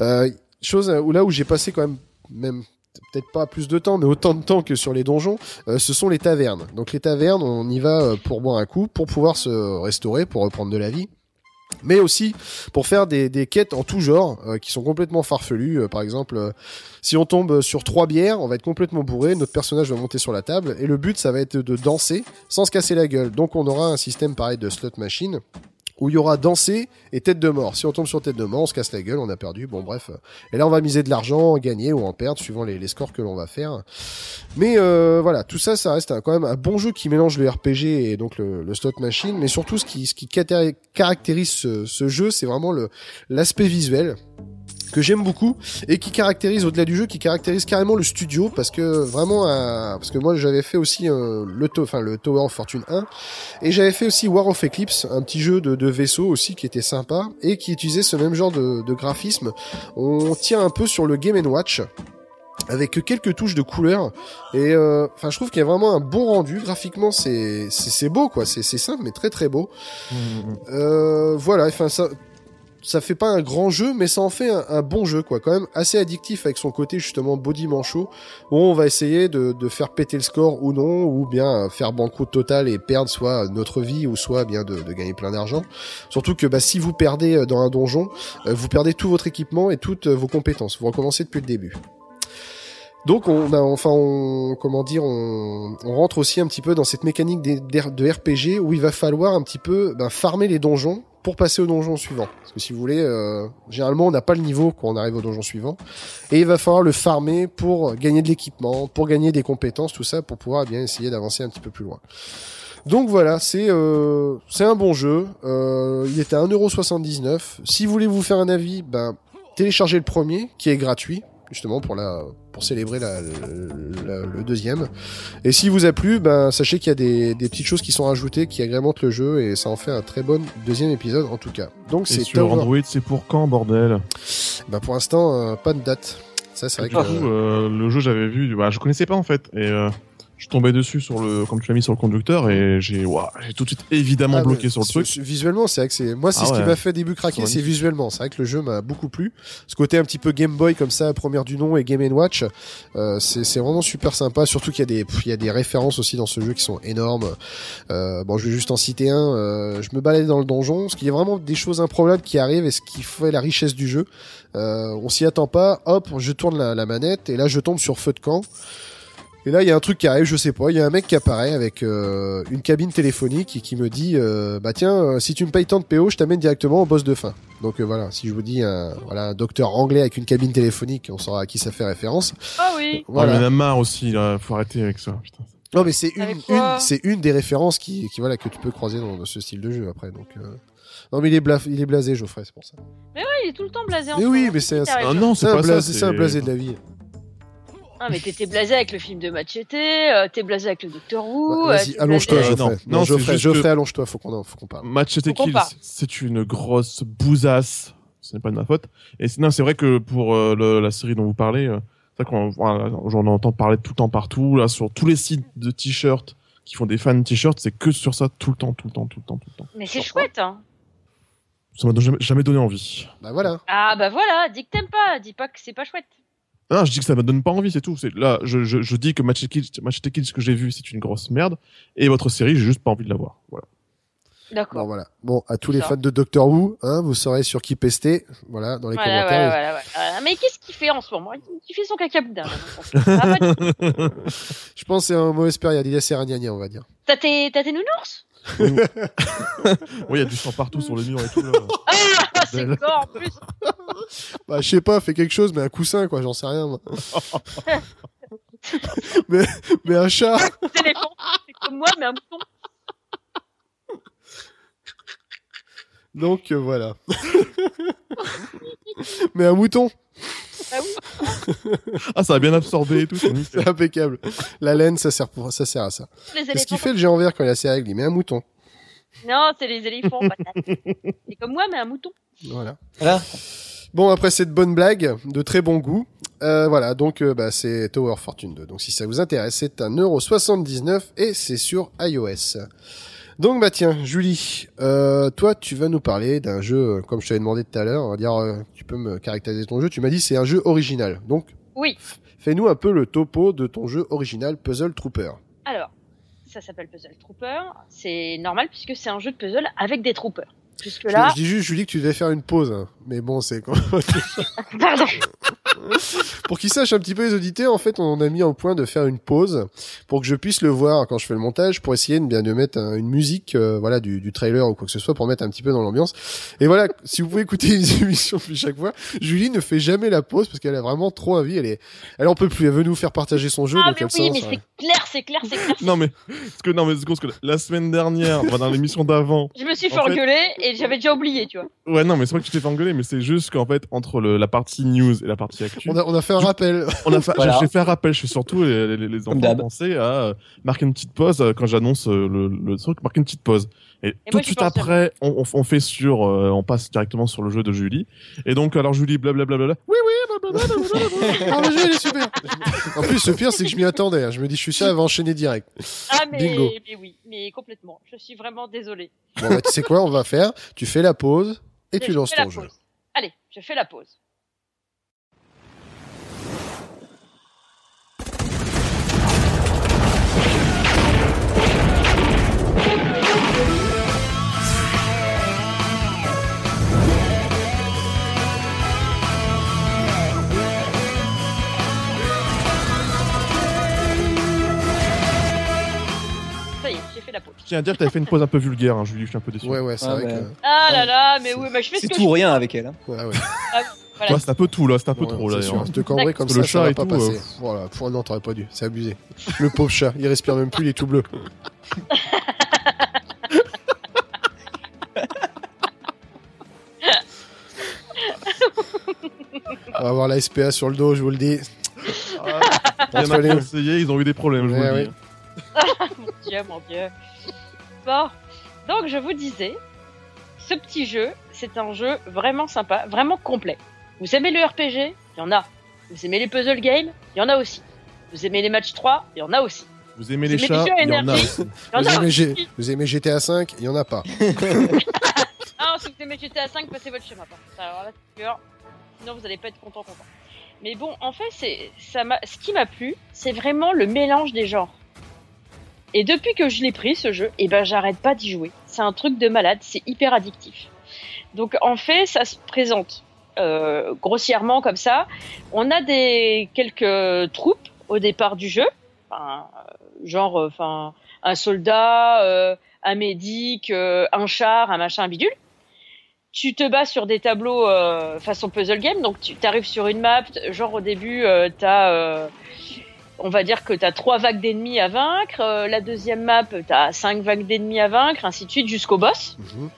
Euh, chose où là où j'ai passé quand même même peut-être pas plus de temps, mais autant de temps que sur les donjons, euh, ce sont les tavernes. Donc les tavernes, on y va euh, pour boire un coup, pour pouvoir se restaurer, pour reprendre de la vie. Mais aussi pour faire des, quêtes en tout genre euh, qui sont complètement farfelues. Euh, par exemple, euh, si on tombe sur trois bières, on va être complètement bourré, notre personnage va monter sur la table et le but ça va être de danser sans se casser la gueule. Donc on aura un système pareil de slot machine où il y aura danser et tête de mort. Si on tombe sur tête de mort, on se casse la gueule, on a perdu. Bon, bref. Et là, on va miser de l'argent, en gagner ou en perdre, suivant les, les scores que l'on va faire. Mais euh, voilà, tout ça, ça reste un- quand même un bon jeu qui mélange le RPG et donc le, le slot machine. Mais surtout, ce qui, ce qui caté- caractérise ce, ce jeu, c'est vraiment l'aspect visuel que j'aime beaucoup et qui caractérise au-delà du jeu qui caractérise carrément le studio parce que vraiment euh, parce que moi j'avais fait aussi euh, le to- enfin le Tower of Fortune 1 et j'avais fait aussi War of Eclipse un petit jeu de, de vaisseau aussi qui était sympa et qui utilisait ce même genre de, de graphisme. On tire un peu sur le Game Watch avec quelques touches de couleurs et euh, enfin je trouve qu'il y a vraiment un bon rendu. Graphiquement c'est c'est beau quoi. C'est c'est simple mais très très beau. Euh, voilà, enfin ça, ça fait pas un grand jeu, mais ça en fait un, bon jeu, quoi. Quand même assez addictif avec son côté justement body manchot, où on va essayer de, de faire péter le score ou non, ou bien faire banqueroute total et perdre soit notre vie ou soit bien de, de gagner plein d'argent. Surtout que bah, si vous perdez euh, dans un donjon, euh, vous perdez tout votre équipement et toutes euh, vos compétences. Vous recommencez depuis le début. Donc on a enfin on comment dire on, on rentre aussi un petit peu dans cette mécanique de RPG où il va falloir un petit peu ben, farmer les donjons pour passer au donjon suivant. Parce que si vous voulez, euh, généralement on n'a pas le niveau quand on arrive au donjon suivant et il va falloir le farmer pour gagner de l'équipement, pour gagner des compétences, tout ça pour pouvoir eh bien essayer d'avancer un petit peu plus loin. Donc voilà, c'est euh, un bon jeu. Euh, il était à 1,79€. Si vous voulez vous faire un avis, ben téléchargez le premier qui est gratuit justement pour la pour célébrer la, la- le deuxième. Et s'il vous a plu, ben sachez qu'il y a des, des petites choses qui sont rajoutées qui agrémentent le jeu et ça en fait un très bon deuxième épisode en tout cas. Donc c'est sur Tower- Android, c'est pour quand, bordel? Ben, pour l'instant euh, pas de date. Ça c'est vrai que coup, euh, le jeu, j'avais vu, bah, je connaissais pas en fait, et euh, je tombais dessus sur le, comme tu l'as mis sur le conducteur, et j'ai, ouah, j'ai tout de suite évidemment Ah, bloqué sur le truc. Visuellement, c'est vrai que c'est moi, c'est Ah ce qui m'a fait début craquer, C'est visuellement. C'est vrai que le jeu m'a beaucoup plu. Ce côté un petit peu Game Boy comme ça, première du nom et Game Watch, euh, c'est c'est vraiment super sympa. Surtout qu'il y a des il y a des références aussi dans ce jeu qui sont énormes. Euh, bon, je vais juste en citer un. Euh, je me baladais dans le donjon, ce qui est vraiment des choses improbables qui arrivent et ce qui fait la richesse du jeu. Euh, on s'y attend pas. Hop, je tourne la, la manette et là je tombe sur feu de camp. Et là, il y a un truc qui arrive, je sais pas. Il y a un mec qui apparaît avec euh, une cabine téléphonique et qui me dit, euh, bah tiens, euh, si tu me payes tant de PO, je t'amène directement au boss de fin. Donc euh, voilà, si je vous dis un, voilà, un docteur anglais avec une cabine téléphonique, on saura à qui ça fait référence. Ah oui. Voilà. Voilà. il y en a marre aussi, là, faut arrêter avec ça. Putain. Non, mais c'est une, une c'est une des références qui, qui voilà que tu peux croiser dans, dans ce style de jeu après. Donc euh... non, mais il est blaf, il est blasé, Geoffrey, c'est pour ça. Ouais, il est tout le temps blasé. en Mais oui, mais c'est un- Ah non, C'est un blasé, un blasé de la vie. Ah, mais t'étais blasé avec le film de Machete, euh, t'es blasé avec le Docteur Who. Bah, euh, Vas-y, allonge-toi, blasé- Euh, Geoffrey. non, Non, Geoffrey, que- allonge-toi, faut qu'on en- faut qu'on parle. Qu'on Kills, c'est une grosse bousasse. Ce n'est pas de ma faute. Et c'est- non, c'est vrai que pour euh, le- la série dont vous parlez, euh, c'est vrai qu'on voilà, j'en entends parler tout le temps partout. Là, sur tous les sites de t-shirts qui font des fans de t-shirts, c'est que sur ça tout le temps, tout le temps, tout le temps, tout le temps. Mais c'est chouette, hein. Ça m'a jamais, jamais donné envie. Bah voilà. Ah bah voilà, dis que t'aimes pas, dis pas que c'est pas chouette. Non, je dis que ça me donne pas envie, c'est tout. C'est là, je, je, je dis que Match Kills, Match Kills que j'ai vu, c'est une grosse merde. Et votre série, j'ai juste pas envie de la voir. Voilà. Bon D'accord. voilà. Bon, à tous les ça. fans de Doctor Who, hein, vous saurez sur qui pester. Voilà, dans les Voilà, commentaires. voilà, voilà, voilà. Mais qu'est-ce qu'il fait en ce moment? Il fait son caca boudin. Ah, Je pense que c'est un mauvaise période. Il est assez ragnagna, on va dire. T'as tes, t'as tes nounours? Oui, il y a du sang partout sur le mur et tout. Là. Ah, c'est Belle. corps en plus. Bah, je sais pas, fais quelque chose, mais un coussin, quoi, j'en sais rien, moi. mais, mais un chat. C'est comme moi, mais un mouton. Donc, euh, voilà. mais un mouton, Ah oui, Ah, ça a bien absorbé et tout. c'est impeccable. La laine, ça sert, pour, ça sert à ça. Qu'est-ce qu'il fait le géant vert quand il a ses règles? Il met un mouton. Non, c'est les éléphants, patate. C'est comme moi, mais un mouton. Voilà. Voilà. Bon, après cette bonne blague, de très bon goût, euh, voilà, donc euh, bah, c'est Tower Fortune 2. Donc si ça vous intéresse, c'est 1,79€ et c'est sur iOS. Donc bah tiens, Julie, euh, toi tu vas nous parler d'un jeu, comme je t'avais demandé tout à l'heure, on va dire, euh, tu peux me caractériser ton jeu, tu m'as dit c'est un jeu original. Donc Oui. fais-nous un peu le topo de ton jeu original Puzzle Trooper. Alors, ça s'appelle Puzzle Trooper. C'est normal puisque c'est un jeu de puzzle avec des troopers. Jusque Je, là, je dis juste Julie que tu devais faire une pause, hein. mais bon c'est quoi pardon. Pour qu'ils sachent un petit peu les auditeurs, en fait, on a mis en point de faire une pause pour que je puisse le voir quand je fais le montage, pour essayer de bien de mettre un- une musique, euh, voilà, du, du trailer ou quoi que ce soit, pour mettre un petit peu dans l'ambiance. Et voilà, si vous pouvez écouter les émissions plus chaque fois, Julie ne fait jamais la pause parce qu'elle a vraiment trop envie. Elle est, elle en peut plus. Elle veut nous faire partager son jeu, Ah, donc mais oui, mais c'est clair, c'est clair, c'est clair. Non mais parce que non mais c'est parce que la semaine dernière, dans l'émission d'avant, Je me suis fait- engueuler et j'avais déjà oublié, tu vois. ouais non mais c'est pas que tu t'es fait engueuler, mais c'est juste qu'en fait entre le, la partie news et la partie actu, on a, on a fait un rappel. on a fait, Voilà. j'ai fait un rappel, je fais surtout les, les, les enfants penser à euh, marquer une petite pause euh, quand j'annonce euh, le, le truc, marquer une petite pause. Et, tout de suite après, on, on, on fait sur, euh, on passe directement sur le jeu de Julie. Et donc alors Julie, blablabla, oui oui, blablabla. Ah, le jeu, il est super. En plus, le pire, c'est que je m'y attendais. hein. Je me dis, je suis sûr, elle va enchaîner direct. Ah, mais, Bingo. mais oui, mais complètement. Je suis vraiment désolée. Bon, bah, tu sais quoi, on va faire. Tu fais la pause et tu lances ton jeu. pause. Allez, je fais la pause. La pause. Je tiens à dire que t'avais fait une pause un peu vulgaire, hein, Julie, je suis un peu déçu. Ouais, ouais, c'est Ah, vrai bah. que. Ah là là, mais oui, mais je fais ce C'est que tout je ou rien avec elle. hein. Ouais, ouais. Voilà. Toi, c'est un peu tout là, c'est un peu Ouais, trop c'est là. sûr. d'ailleurs. Te cambrer comme Le ça, chat ça et pas tout, passer. euh, Voilà, pour non, t'aurais pas dû. C'est abusé. Le pauvre chat, il respire même plus, il est tout bleu. On va avoir la SPA sur le dos, je vous le dis. Il y en a qui ont essayé, ils ont eu des problèmes, je vous le dis. mon dieu, mon dieu. Bon, donc je vous disais, ce petit jeu, c'est un jeu vraiment sympa, vraiment complet. Vous aimez le RPG Il y en a. Vous aimez les puzzle games? Il y en a aussi. Vous aimez les matchs 3 Il y en a aussi. Vous aimez Vous les aimez les chats Il y en a énergie? Aussi. Il y en Vous a aimez, aussi. G- vous aimez GTA 5 Il y en a pas. Ah, si vous aimez GTA 5, passez votre contre. Alors là, sûr. Sinon, vous n'allez pas être content, content. Mais bon, en fait, c'est, ça m'a, ce qui m'a plu, c'est vraiment le mélange des genres. Et depuis que je l'ai pris, ce jeu, et ben, j'arrête pas d'y jouer. C'est un truc de malade, c'est hyper addictif. Donc, en fait, ça se présente euh, grossièrement comme ça. On a des quelques troupes au départ du jeu, euh, genre, euh, enfin, un soldat, euh, un médic, euh, un char, un machin, un bidule. Tu te bats sur des tableaux euh, façon puzzle game, donc tu arrives sur une map, genre au début, t'as, on va dire que t'as trois vagues d'ennemis à vaincre, euh, la deuxième map, t'as cinq vagues d'ennemis à vaincre, ainsi de suite jusqu'au boss. Mhm.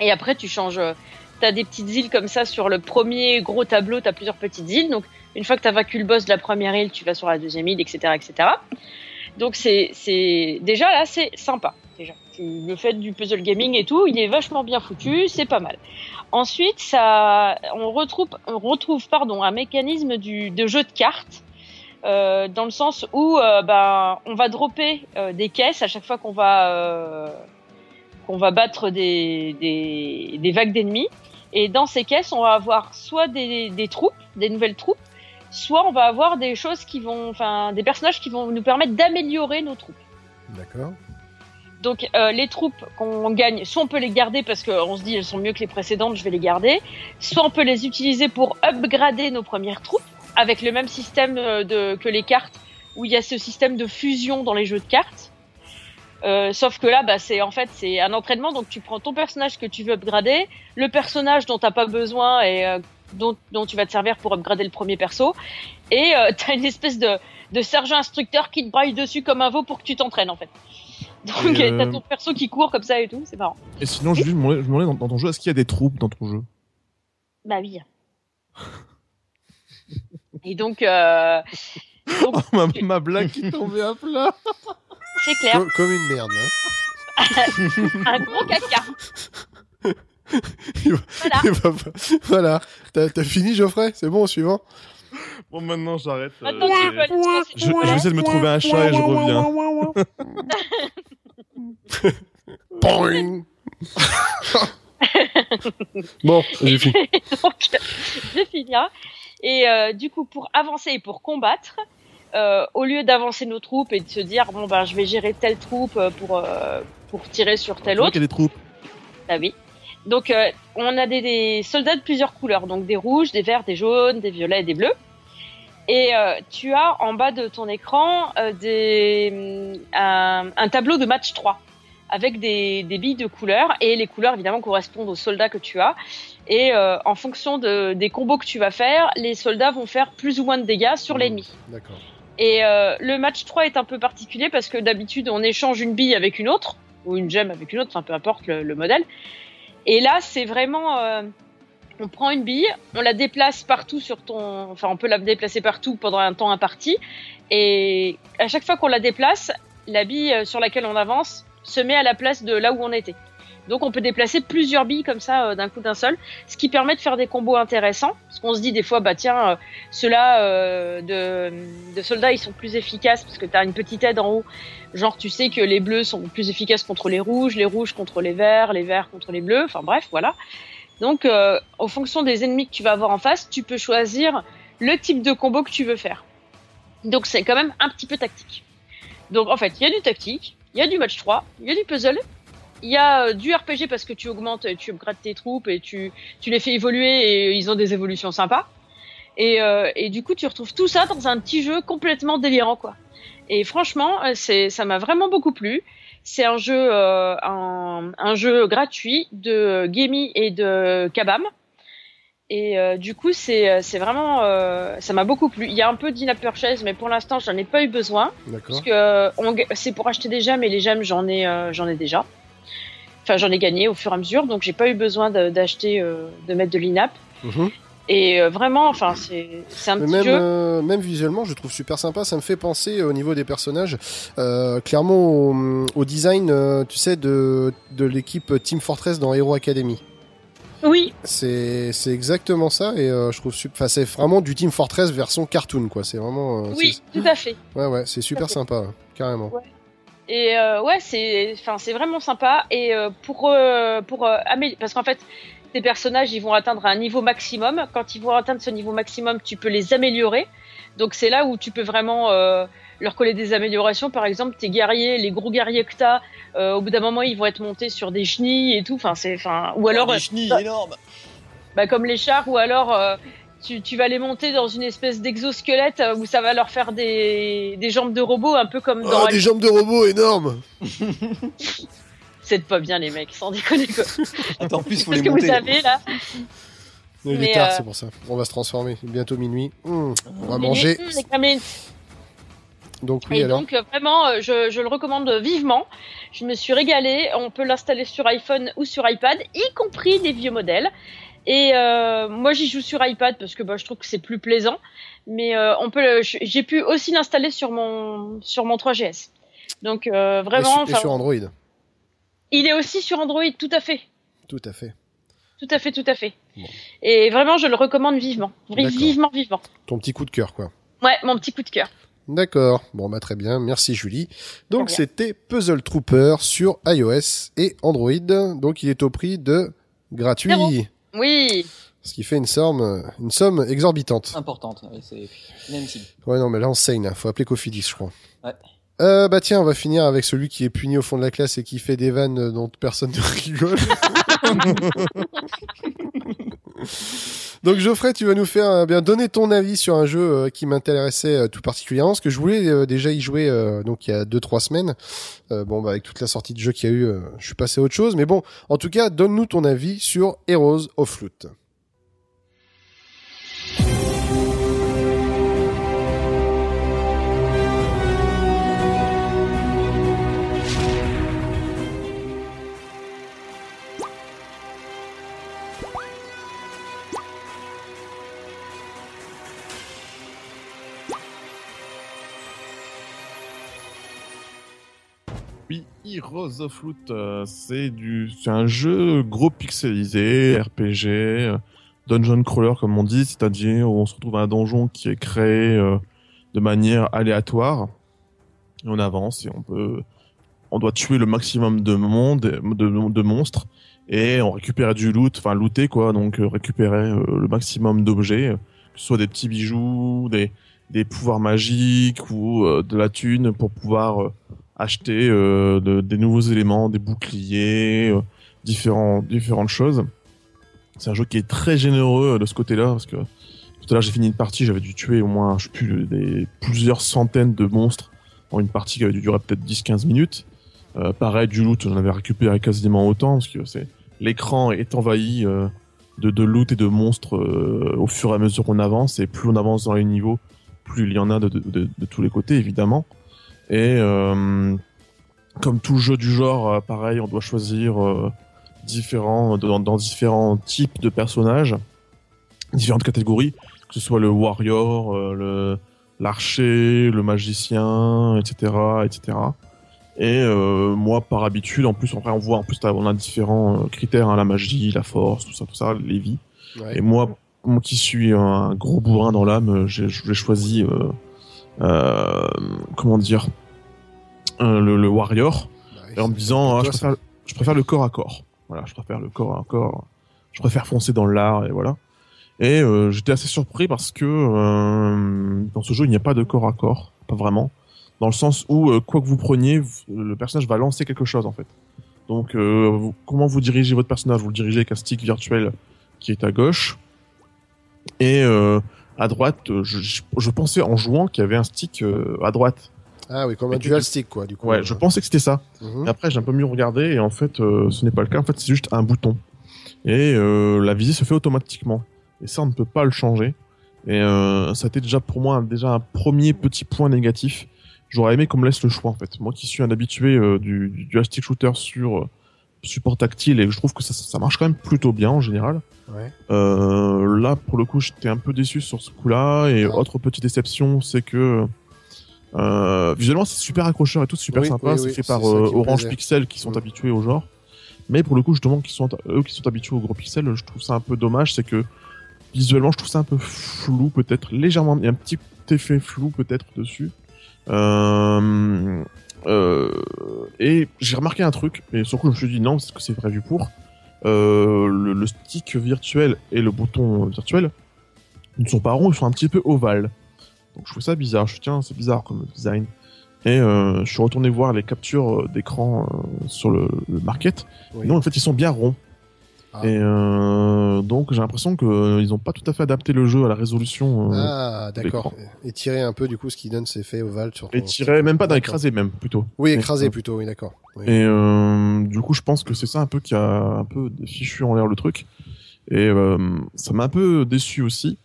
Et après, tu changes. euh, T'as des petites îles comme ça sur le premier gros tableau. T'as plusieurs petites îles. Donc, une fois que t'as vaincu le boss de la première île, tu vas sur la deuxième île, etc., etc. Donc, c'est, déjà là, c'est sympa. Déjà, Tu- le fait du puzzle gaming et tout, il est vachement bien foutu. C'est pas mal. Ensuite, ça, on retrouve, on retrouve, pardon, un mécanisme du, de jeu de cartes. Euh, dans le sens où euh, ben, on va dropper euh, des caisses à chaque fois qu'on va qu'on va battre des, des, des vagues d'ennemis. Et dans ces caisses, on va avoir soit des, des troupes, des nouvelles troupes, soit on va avoir des choses qui vont, enfin, des personnages qui vont nous permettre d'améliorer nos troupes. D'accord. Donc euh, les troupes qu'on gagne, soit on peut les garder parce qu'on se dit elles sont mieux que les précédentes, je vais les garder, soit on peut les utiliser pour upgrader nos premières troupes avec le même système euh, de, que les cartes où il y a ce système de fusion dans les jeux de cartes. Euh, sauf que là, bah, c'est en fait c'est un entraînement, donc tu prends ton personnage que tu veux upgrader, le personnage dont t'as pas besoin et euh, dont, dont tu vas te servir pour upgrader le premier perso, et euh, t'as une espèce de, de sergent instructeur qui te braille dessus comme un veau pour que tu t'entraînes en fait. Donc t'as euh, ton perso qui court comme ça et tout, c'est marrant. Et sinon, je me demandais- je me demandais dans, dans ton jeu, est-ce qu'il y a des troupes dans ton jeu? Bah oui. Et donc, euh, donc ma, ma blague qui tombait à plat c'est clair. Comme, comme une merde, hein. un gros caca. Il va- Voilà. il va pas- voilà. T'as fini, Geoffrey? C'est bon, suivant Bon, maintenant, j'arrête. euh, je, je vais essayer de me trouver un chat et je reviens. Boing Bon, j'ai fini. Donc, je finirai. Et euh, du coup, pour avancer et pour combattre, euh, au lieu d'avancer nos troupes et de se dire bon ben je vais gérer telle troupe euh, pour euh, pour tirer sur telle autre, qu'il y a des troupes. ah oui. Donc euh, on a des, des soldats de plusieurs couleurs, donc des rouges, des verts, des jaunes, des violets, et des bleus. Et euh, tu as en bas de ton écran euh, des, hum, un, un tableau de match 3 avec des, des billes de couleurs et les couleurs évidemment correspondent aux soldats que tu as. Et euh, en fonction de, des combos que tu vas faire, les soldats vont faire plus ou moins de dégâts sur l'ennemi. D'accord. Et euh, le match 3 est un peu particulier parce que d'habitude on échange une bille avec une autre, ou une gemme avec une autre, enfin peu importe le, le modèle. Et là c'est vraiment... euh, on prend une bille, on la déplace partout sur ton... Enfin on peut la déplacer partout pendant un temps imparti. Et à chaque fois qu'on la déplace, la bille sur laquelle on avance se met à la place de là où on était. Donc on peut déplacer plusieurs billes comme ça euh, d'un coup d'un seul, ce qui permet de faire des combos intéressants. Parce qu'on se dit des fois, bah tiens, euh, ceux-là euh, de, de soldats, ils sont plus efficaces parce que tu as une petite aide en haut. Genre, tu sais que les bleus sont plus efficaces contre les rouges, les rouges contre les verts, les verts contre les bleus. Enfin bref, voilà. Donc, euh, en fonction des ennemis que tu vas avoir en face, tu peux choisir le type de combo que tu veux faire. Donc, c'est quand même un petit peu tactique. Donc, en fait, il y a du tactique, il y a du match 3, il y a du puzzle, il y a euh, du RPG parce que tu augmentes, tu upgrades tes troupes et tu, tu les fais évoluer et ils ont des évolutions sympas. Et, euh, et du coup, tu retrouves tout ça dans un petit jeu complètement délirant, quoi. Et franchement, euh, c'est, ça m'a vraiment beaucoup plu. C'est un jeu, euh, un, un jeu gratuit de Gemi et de Kabam. Et euh, du coup, c'est, c'est vraiment, euh, ça m'a beaucoup plu. Il y a un peu d'in-app purchase, mais pour l'instant, j'en ai pas eu besoin D'accord. parce que euh, on c'est pour acheter des gemmes et les gemmes, j'en ai, euh, j'en ai déjà. Enfin, j'en ai gagné au fur et à mesure, donc j'ai pas eu besoin d'acheter, euh, de mettre de l'in-app. Mhm. Et euh, vraiment, enfin, c'est, un Mais petit même, jeu. euh, même visuellement, je trouve super sympa. Ça me fait penser au niveau des personnages, euh, clairement au, au design, euh, tu sais, de, de l'équipe Team Fortress dans Hero Academy. Oui, C'est exactement ça et je trouve enfin c'est vraiment du Team Fortress version cartoon quoi. C'est vraiment oui, tout à fait. ouais ouais c'est super sympa hein, carrément. Et euh, ouais, c'est, enfin, c'est vraiment sympa. Et euh, pour, euh, pour parce qu'en fait, tes personnages, ils vont atteindre un niveau maximum. Quand ils vont atteindre ce niveau maximum, tu peux les améliorer. Donc c'est là où tu peux vraiment leur coller des améliorations. Par exemple, tes guerriers, les gros guerriers que t'as, au bout d'un moment, ils vont être montés sur des chenilles et tout. Enfin, c'est, enfin, ou alors, des chenilles énormes. bah, comme les chars, ou alors tu, tu vas les monter dans une espèce d'exosquelette euh, où ça va leur faire des, des jambes de robot, un peu comme dans Oh, des jambes de robot énormes. C'est pas bien les mecs, sans déconner quoi. Attends, en plus, faut Parce les que monter. vous savez là. Il est Mais, tard euh, c'est pour ça. On va se transformer bientôt minuit. Mmh, on va Mais- manger. Donc oui Et alors. donc euh, vraiment, je, je le recommande vivement. Je me suis régalée. On peut l'installer sur iPhone ou sur iPad, y compris des vieux modèles. Et euh, moi, j'y joue sur iPad parce que bah, je trouve que c'est plus plaisant. Mais euh, on peut, j'ai pu aussi l'installer sur mon sur mon 3GS. Donc euh, vraiment, et sur Android. il est aussi sur Android, tout à fait. Tout à fait. Tout à fait, tout à fait. Bon. Et vraiment, je le recommande vivement. Vivement, vivement. Ton petit coup de cœur quoi. Ouais, mon petit coup de cœur. D'accord. Bon bah très bien. Merci Julie. Donc c'était Puzzle Trooper sur iOS et Android. Donc il est au prix de gratuit. Zéro. Oui. Ce qui fait une somme, une somme exorbitante. Importante, ouais, c'est inadmissible. Ouais, non, mais là, on saigne, là. Faut appeler Cofidis, je crois. Ouais. Euh, bah tiens, on va finir avec celui qui est puni au fond de la classe et qui fait des vannes dont personne ne rigole. Donc Geoffrey, tu vas nous faire euh, bien donner ton avis sur un jeu euh, qui m'intéressait euh, tout particulièrement, parce que je voulais déjà y jouer donc il y a deux trois semaines. Bon, bah avec toute la sortie de jeu qu'il y a eu, je suis passé à autre chose. Mais bon, en tout cas, donne-nous ton avis sur Heroes of Loot. Heroes of Loot, euh, c'est du, un jeu gros pixelisé, RPG, euh, dungeon crawler comme on dit, c'est-à-dire où on se retrouve à un donjon qui est créé euh, de manière aléatoire. Et on avance et on peut, on doit tuer le maximum de monde, de, monstres et on récupère du loot, enfin looter quoi, donc récupérer le maximum d'objets, que ce soit des petits bijoux, des, des pouvoirs magiques ou de la thune pour pouvoir acheter euh, de- des nouveaux éléments, des boucliers, euh, différentes choses. C'est un jeu qui est très généreux euh, de ce côté-là parce que tout à l'heure j'ai fini une partie, j'avais dû tuer au moins je plusieurs centaines de monstres en une partie qui avait dû durer peut-être 10-15 minutes. Pareil, du loot, j'en avais récupéré quasiment autant parce que l'écran est envahi de, loot et de monstres au fur et à mesure qu'on avance et plus on avance dans les niveaux, plus il y en a de tous les côtés évidemment. Et euh, comme tout jeu du genre, euh, pareil, on doit choisir euh, différents dans, dans différents types de personnages, différentes catégories, que ce soit le warrior, le l'archer, le magicien, etc., etc. Et euh, moi, par habitude, en plus, après, on voit, en plus, on a différents critères, hein, la magie, la force, tout ça, tout ça, les vies. Ouais. Et moi, moi qui suis un gros bourrin dans l'âme, j'ai choisi, euh, comment dire, euh, le, le warrior. En me disant, ah, je, préfère, je préfère le corps à corps. Voilà, je préfère le corps à corps. Je préfère foncer dans l'art et voilà. Et euh, j'étais assez surpris parce que euh, dans ce jeu, il n'y a pas de corps à corps, pas vraiment. Dans le sens où, euh, quoi que vous preniez, le personnage va lancer quelque chose en fait. Donc, euh, vous- comment vous dirigez votre personnage? Vous le dirigez avec un stick virtuel qui est à gauche. Et euh, à droite, euh, je, pensais en jouant qu'il y avait un stick euh, à droite. Ah oui, comme un du dual stick, quoi, du coup. Ouais, je pensais que c'était ça. Mhm. Et après, j'ai un peu mieux regardé et en fait, euh, ce n'est pas le cas. En fait, c'est juste un bouton. Et euh, la visée se fait automatiquement. Et ça, on ne peut pas le changer. Et euh, ça a été déjà pour moi un- déjà un premier petit point négatif. J'aurais aimé qu'on me laisse le choix en fait. Moi qui suis un habitué du, du dual stick shooter sur support tactile et je trouve que ça, ça marche quand même plutôt bien en général. Ouais. Euh, là, pour le coup, j'étais un peu déçu sur ce coup-là. Et Ah. autre petite déception, c'est que euh, visuellement, c'est super accrocheur et tout, super Oui, sympa. oui, c'est oui, fait par euh, Orange. Pixel qui sont Mm. habitués au genre. Mais pour le coup, justement, qui sont eux qui sont habitués au gros pixel, je trouve ça un peu dommage. C'est que visuellement, je trouve ça un peu flou, peut-être légèrement. Il y a un petit effet flou peut-être dessus. Euh, euh, et j'ai remarqué un truc, et surtout je me suis dit non, c'est que c'est prévu pour. Euh, le, le stick virtuel et le bouton virtuel ne sont pas ronds, ils sont un petit peu ovales. Donc je trouve ça bizarre. Je me suis dit, tiens, c'est bizarre comme design. Et euh, je suis retourné voir les captures d'écran sur le, le market. Oui. Non, en fait, ils sont bien ronds. Ah. Et euh, donc j'ai l'impression qu'ils n'ont pas tout à fait adapté le jeu à la résolution. Euh, Ah, d'accord. Étirer un peu, du coup, ce qui donne ces effets ovales sur et tirer, même pas d'écraser même plutôt. Oui, écraser euh, plutôt, oui, d'accord. Oui. Et euh, du coup, je pense que c'est ça un peu qui a un peu fichu en l'air le truc. Et euh, ça m'a un peu déçu aussi.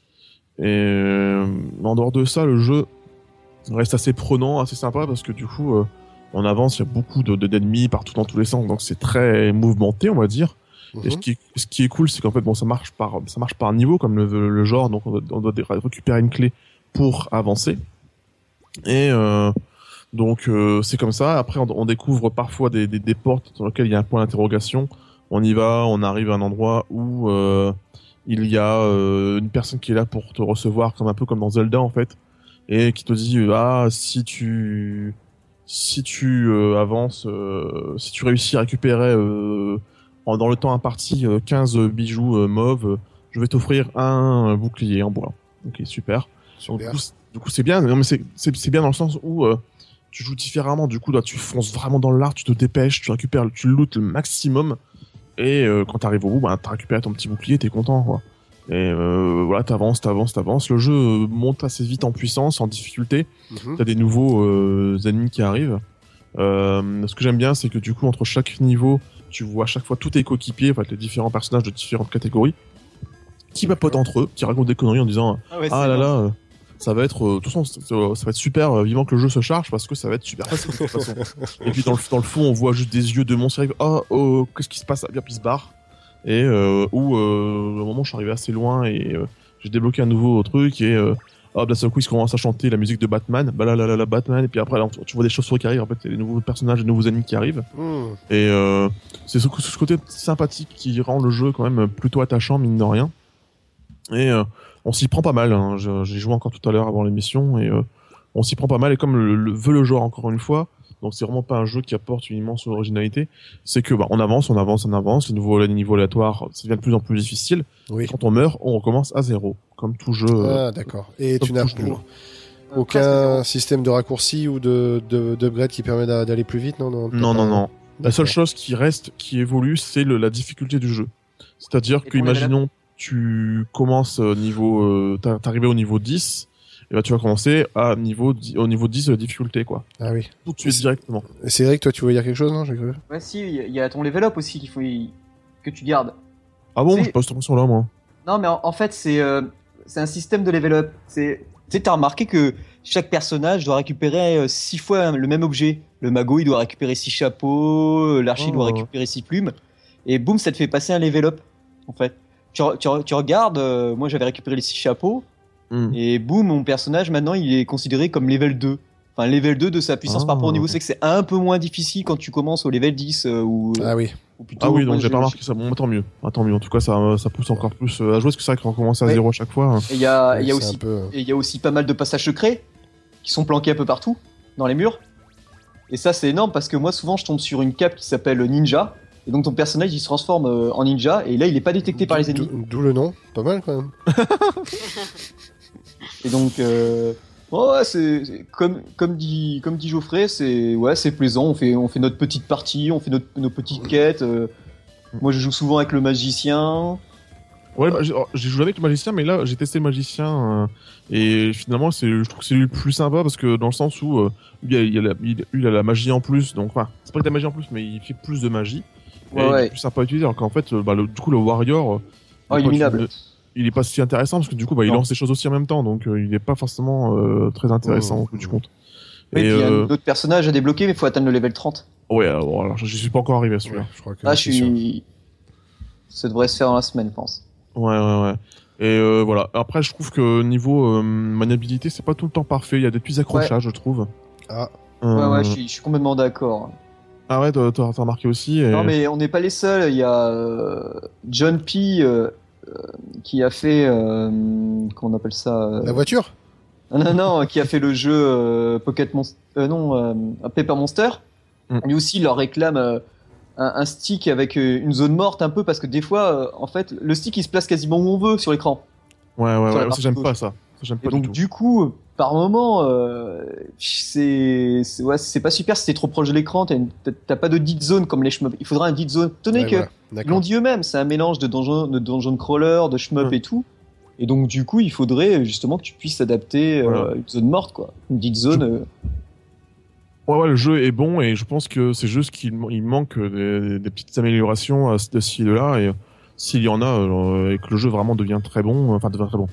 Et euh, en dehors de ça, le jeu reste assez prenant, assez sympa parce que du coup, euh, on avance, il y a beaucoup de de- d'ennemis partout dans tous les sens, donc c'est très mouvementé, on va dire. Et ce qui ce qui est cool, c'est qu'en fait, bon, ça marche par, ça marche par niveau, comme le le genre, donc on doit, on doit récupérer une clé pour avancer. Et euh, donc euh, c'est comme ça. Après, on, on découvre parfois des, des, des portes dans lesquelles il y a un point d'interrogation. On y va, on arrive à un endroit où euh, il y a euh, une personne qui est là pour te recevoir, comme un peu comme dans Zelda en fait, et qui te dit euh, ah si tu si tu euh, avances, euh, si tu réussis à récupérer euh, en- dans le temps imparti euh, 15 bijoux euh, mauves, euh, je vais t'offrir un euh, bouclier en bois. Ok, super. Super. du coup, c'est- du coup, c'est bien. Non, mais c'est bien dans le sens où euh, tu joues différemment. Du coup, là, tu fonces vraiment dans l'art, tu te dépêches, tu récupères, tu lootes le maximum. Et euh, quand t'arrives au bout, bah, t'as récupéré ton petit bouclier, t'es content, quoi. Et euh, voilà, t'avances, t'avances, t'avances. Le jeu euh, monte assez vite en puissance, en difficulté. Mhm. T'as des nouveaux euh, ennemis qui arrivent. Euh, ce que j'aime bien, c'est que du coup, entre chaque niveau, tu vois à chaque fois tous tes coéquipiers, enfin, les différents personnages de différentes catégories, qui papotent entre eux, qui racontent des conneries en disant Ah, ouais, ah là bon. là, euh, ça va être, euh, c'est- euh, ça va être super euh, vivant que le jeu se charge parce que ça va être super facile de toute façon. Et puis dans le, dans le fond, on voit juste des yeux de monstres qui arrivent. Oh, oh, qu'est-ce qui se passe Bien, puis se barrent. Et euh, où, au moment où je suis arrivé assez loin et j'ai débloqué un nouveau truc et euh, hop, d'un seul coup, ils commencent à chanter la musique de Batman, bah là, là, là, là, Batman, et puis après, là, tu vois des chauves-souris qui arrivent, en fait, les nouveaux personnages, les nouveaux ennemis qui arrivent. Hmm. Et euh, c'est ce, ce côté sympathique qui rend le jeu quand même plutôt attachant, mine de rien. Et euh, on s'y prend pas mal. Hein. J'ai joué encore tout à l'heure avant l'émission et euh, on s'y prend pas mal. Et comme le, le veut le genre encore une fois, donc c'est vraiment pas un jeu qui apporte une immense originalité. C'est que bah, on avance, on avance, on avance. Les nouveaux les niveaux aléatoires, ça devient de plus en plus difficile. Oui. Quand on meurt, on recommence à zéro, comme tout jeu. euh, Ah, d'accord. Et tu n'as. Euh, presque aucun système de raccourci ou de de- d'upgrade qui permet d'a- d'aller plus vite, non Non, Non, non, non. La seule chose qui reste, qui évolue, c'est la difficulté du jeu. C'est-à-dire que, imaginons, tu commences au niveau, euh, t'es arrivé au niveau 10, et bah, tu vas commencer à niveau, au niveau 10 de la difficulté, quoi. Ah oui. Tout de suite, directement. C'est vrai que toi, tu voulais dire quelque chose, non? J'ai cru. Ouais, si, il y a- ton level up aussi qu'il faut y- que tu gardes. Ah bon, j'ai pas cette impression-là, moi. Non, mais en, en fait, c'est euh, c'est un système de level up. C'est tu sais, t'as remarqué que chaque personnage doit récupérer euh, six fois le même objet. Le mago, il doit récupérer six chapeaux, euh, l'archi Oh. doit récupérer six plumes. Et boum, ça te fait passer un level up, en fait. Tu, re- tu, re- tu regardes, euh, moi j'avais récupéré les six chapeaux, Hmm. et boum, mon personnage maintenant il est considéré comme level 2. Enfin, level 2 de sa puissance Ah. par rapport au niveau, c'est que c'est un peu moins difficile quand tu commences au level 10 euh, ou, Ah oui. ou plutôt. Ah oui, donc j'ai pas remarqué ça. Bon, bah, tant mieux. Ah, tant mieux. En tout cas, ça, ça pousse encore plus euh, à jouer, parce que c'est vrai qu'on commence à Ouais. zéro à chaque fois. hein. Et il y a, il y a aussi peu. Et il y a aussi pas mal de passages secrets qui sont planqués un peu partout dans les murs. Et ça, c'est énorme parce que moi, souvent, je tombe sur une cape qui s'appelle Ninja. Et donc, ton personnage, il se transforme euh, en ninja. Et là, il est pas détecté par les ennemis. D'où le nom. Pas mal quand même. Et donc, euh, ouais, c'est comme, comme, dit, comme dit Geoffrey, c'est ouais, c'est plaisant. On fait, on fait notre petite partie, on fait notre, nos petites quêtes. euh. moi, je joue souvent avec le magicien. Ouais, bah, j'ai joué avec le magicien, mais là j'ai testé le magicien euh, et finalement c'est, je trouve que c'est lui le plus sympa parce que dans le sens où euh, lui, il, a, il, a la, il, il a la magie en plus, donc enfin c'est pas que de la magie en plus, mais il fait plus de magie. et Ouais, il ouais. est plus sympa à utiliser, alors qu'en fait, bah, le, du coup le warrior, Oh, il est illuminable. Il est pas si intéressant parce que du coup bah, il lance ses choses aussi en même temps, donc euh, il est pas forcément euh, très intéressant Mmh. au bout du compte. Et Et puis, il y a euh, d'autres personnages à débloquer, mais il faut atteindre le level 30. ouais, alors, alors je suis pas encore arrivé à celui-là. Ouais, je crois que. Ah, je suis. Ça devrait se faire dans la semaine, je pense. Ouais, ouais, ouais. Et euh, voilà. Après, je trouve que niveau euh, maniabilité, c'est pas tout le temps parfait. Il y a des petits accrochages, je trouve. Ah. Ouais, Euh, ouais, je suis, je suis complètement d'accord. Ah ouais, t'as remarqué aussi. et- Non, mais on n'est pas les seuls. Il y a euh, John P. euh, euh, qui a fait. Euh, comment on appelle ça euh, La voiture? Non, non, non, qui a fait le jeu euh, Pocket Monster. Euh, non, euh, Paper Monster. Mm. Lui aussi, il leur réclame euh, un, un stick avec euh, une zone morte un peu parce que des fois, euh, en fait, le stick il se place quasiment où on veut sur l'écran. Ouais, ouais, ouais. J'aime pas ça. Et donc, du tout. du coup, par moment, euh, c'est c'est- ouais, c'est pas super si t'es trop proche de l'écran. T'as une- t'as- T'as pas de dead zone comme les shmups. Il faudra un dead zone. Tenez Ouais, que voilà. ils l'ont D'accord. dit eux-mêmes, c'est un mélange de donjon, de donjon crawler, de shmup et tout. Et donc, du coup, il faudrait justement que tu puisses adapter euh, Voilà. une zone morte, quoi. Une dead zone. euh, Ouais, ouais, le jeu est bon et je pense que c'est juste qu'il il manque des, des petites améliorations à ce de ci et de là. Et euh, s'il y en a euh, et que le jeu vraiment devient très bon, enfin devient très bon,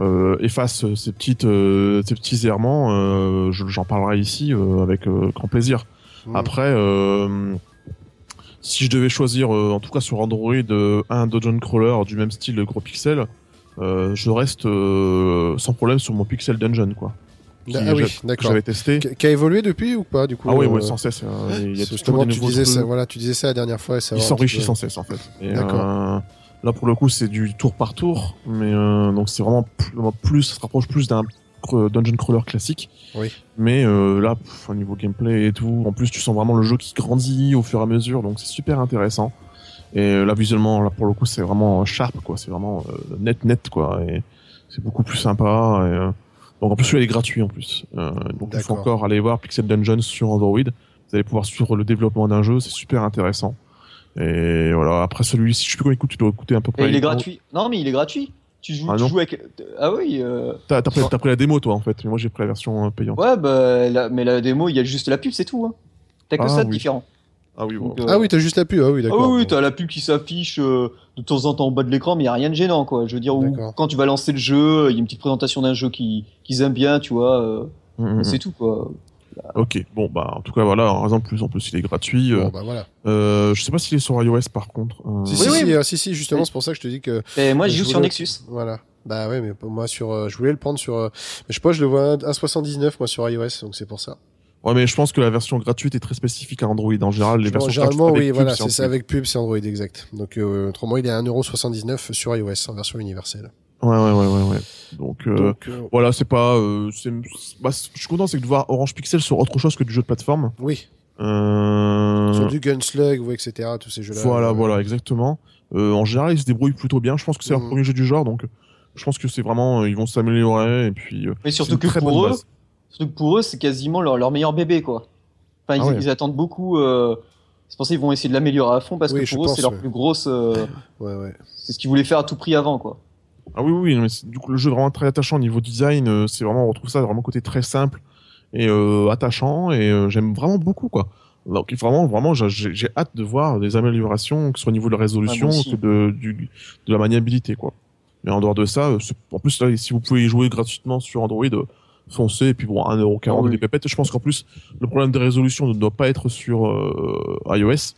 euh, efface ces petites, euh, ces petits errements, euh, je- j'en parlerai ici euh, avec euh, grand plaisir. Mm. Après, euh, si je devais choisir, euh, en tout cas sur Android, euh, un dungeon crawler du même style gros pixel, euh, je reste euh, sans problème sur mon pixel dungeon, quoi. Qui- Ah oui, d'accord. J'avais testé. Qui a évolué depuis ou pas du coup Ah oui, euh, ouais, sans cesse. euh, il y a c'est toujours Justement, tu disais ça. Voilà, tu disais ça la dernière fois. et Il s'enrichit sans cesse, en fait. D'accord. Là, pour le coup, c'est du tour par tour, mais euh, donc c'est vraiment plus, ça se rapproche plus d'un dungeon crawler classique. Oui. Mais euh, là, pff, au niveau gameplay et tout, en plus, tu sens vraiment le jeu qui grandit au fur et à mesure, donc c'est super intéressant. Et euh, là, visuellement, là, pour le coup, c'est vraiment sharp, quoi. C'est vraiment euh, net, net, quoi. Et c'est beaucoup plus sympa. Et, euh, donc en plus, celui-là est gratuit en plus. Donc il faut encore aller voir Pixel Dungeons sur Android. Vous allez pouvoir suivre le développement d'un jeu, c'est super intéressant. Et voilà, après celui-ci, je sais plus combien il coûte, tu dois coûter à peu près. Et il est gratuit. Non, mais il est gratuit. Tu joues, Ah tu non. joues avec. Ah oui. euh, T'as t'as pris, t'as pris la démo toi en fait, mais moi j'ai pris la version euh, payante. Ouais, bah, la- mais la démo, il y a juste la pub, c'est tout. Hein. T'as que Ah ça de oui. différent. Ah oui, bon. Donc, euh, Ah oui, t'as juste la pub. Ah oui, Ah d'accord. oui, oui, Bon. t'as la pub qui s'affiche euh, de temps en temps en bas de l'écran, mais il y a rien de gênant, quoi. Je veux dire, où, quand tu vas lancer le jeu, il y a une petite présentation d'un jeu qui qu'ils aiment bien, tu vois. euh, Mm, mm, C'est tout, quoi. Ok, bon bah en tout cas voilà, en raison de plus en plus il est gratuit. euh, Bon, bah voilà. euh, je sais pas s'il est sur iOS par contre. euh, Si, Oui, si, oui, si, oui. euh, si, si, justement, Oui. c'est pour ça que je te dis que. Et moi, je j'y joue sur Nexus. Voilà. Bah ouais, mais moi sur, euh, je voulais le prendre sur, euh, mais je sais pas, je le vois à 1,79 moi sur iOS, donc c'est pour ça. Ouais, mais je pense que la version gratuite est très spécifique à Android. En général, les versions généralement, oui, voilà, c'est ça avec pub, c'est Android exact. Donc euh, autrement, il est à 1,79€ sur iOS en version universelle. Ouais, ouais, ouais, ouais, ouais. Donc, euh, Donc euh, voilà, c'est pas. Euh, c'est- bah, je suis content, c'est que de voir Orange Pixel sur autre chose que du jeu de plateforme. oui, Euh... sur du Gunslug ou etc. Tous ces jeux-là. Voilà, euh, voilà, exactement. Euh, en général, ils se débrouillent plutôt bien. Je pense que c'est leur Mhm. premier jeu du genre, donc je pense que c'est vraiment, euh, ils vont s'améliorer et puis. Mais surtout que très pour eux, surtout que pour eux, c'est quasiment leur, leur meilleur bébé, quoi. Enfin, ils, Ah ouais. ils attendent beaucoup. Euh... C'est pour ça qu'ils vont essayer de l'améliorer à fond parce Oui, que pour eux, pense, c'est leur ouais. plus grosse. euh, Ouais, ouais. C'est ce qu'ils voulaient faire à tout prix avant, quoi. Ah oui, oui, mais du coup, le jeu est vraiment très attachant au niveau design. euh, c'est vraiment, on retrouve ça vraiment côté très simple et euh, attachant et euh, j'aime vraiment beaucoup quoi. Donc vraiment, vraiment, j'ai- hâte de voir des améliorations, que ce soit au niveau de la résolution, aussi. que de, du, de la maniabilité quoi. Mais en dehors de ça, euh, en plus là, si vous pouvez y jouer gratuitement sur Android, euh, foncez et puis bon, 1,40€ Ah oui. des pépettes. Je pense qu'en plus, le problème de résolution ne doit pas être sur euh, iOS.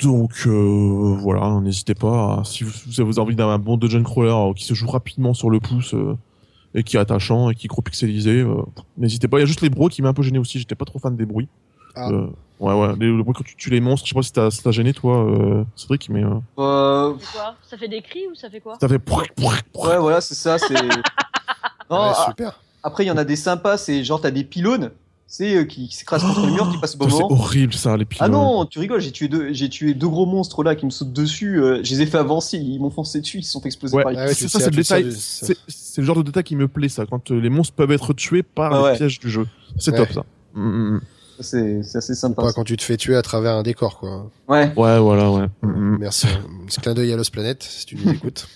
Donc euh, voilà, n'hésitez pas, à- si vous, vous avez envie d'un bon dungeon crawler euh, qui se joue rapidement sur le pouce euh, et qui est attachant et qui est gros pixelisé, euh, n'hésitez pas. Il y a juste les bruits qui m'a un peu gêné aussi, j'étais pas trop fan des bruits. Ah. Euh, ouais ouais, les, le bruit quand tu tues les monstres, je sais pas si t'as si t'as gêné toi euh, Cédric, mais euh, Euh... C'est quoi? Ça fait des cris ou ça fait quoi? Ça fait. Ouais, voilà, c'est ça. C'est. Non, Ouais, a- super. après, il y en a des sympas. C'est genre t'as des pylônes, c'est euh, qui, qui s'écrasent contre le mur, qui passent au bon Ça, C'est moment. horrible ça, les pylônes. Ah non, tu rigoles, j'ai tué deux, j'ai tué deux gros monstres là qui me sautent dessus. euh, je les ai fait avancer, ils m'ont foncé dessus, ils se sont Ouais, par les Ah ouais, c'est ça, c'est le détail. C'est le genre de détail qui me plaît, ça, quand euh, les monstres peuvent être tués par Ah les ouais. pièges du jeu. C'est Ouais. top, ça. Mm, mm, mm. C'est assez sympa. Pas quand tu te fais tuer à travers un décor, quoi. Ouais. Ouais, voilà, ouais. Mm, mm. Merci. Un petit clin d'œil à Lost Planet, si tu nous écoutes.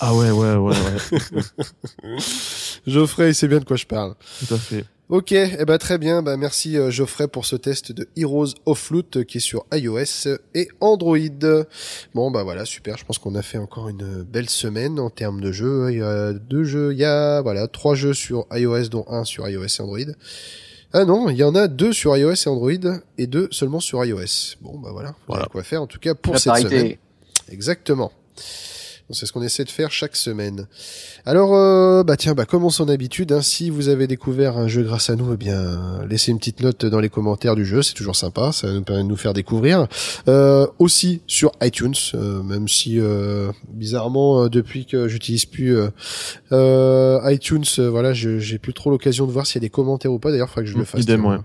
Ah ouais, ouais, ouais, ouais. Geoffrey, il sait bien de quoi je parle. Tout à fait. Ok, eh ben très bien. Bah merci euh, Geoffrey pour ce test de Heroes of Loot euh, qui est sur iOS et Android. Bon bah voilà, super. Je pense qu'on a fait encore une belle semaine en termes de jeux. Il y a deux jeux, il y a voilà trois jeux sur iOS dont un sur iOS et Android. Ah non, il y en a deux sur iOS et Android et deux seulement sur iOS. Bon bah voilà, voilà quoi faire en tout cas pour La cette semaine. Exactement. C'est ce qu'on essaie de faire chaque semaine. Alors, euh, bah tiens, bah comme en son habitude, hein, si vous avez découvert un jeu grâce à nous, eh bien, laissez une petite note dans les commentaires du jeu, c'est toujours sympa, ça nous permet de nous faire découvrir. Euh, aussi sur iTunes, euh, même si euh, bizarrement, euh, depuis que j'utilise plus iTunes, voilà, j'ai plus trop l'occasion de voir s'il y a des commentaires ou pas. D'ailleurs, faudrait que je le Mm, fasse. idem, tiens. ouais.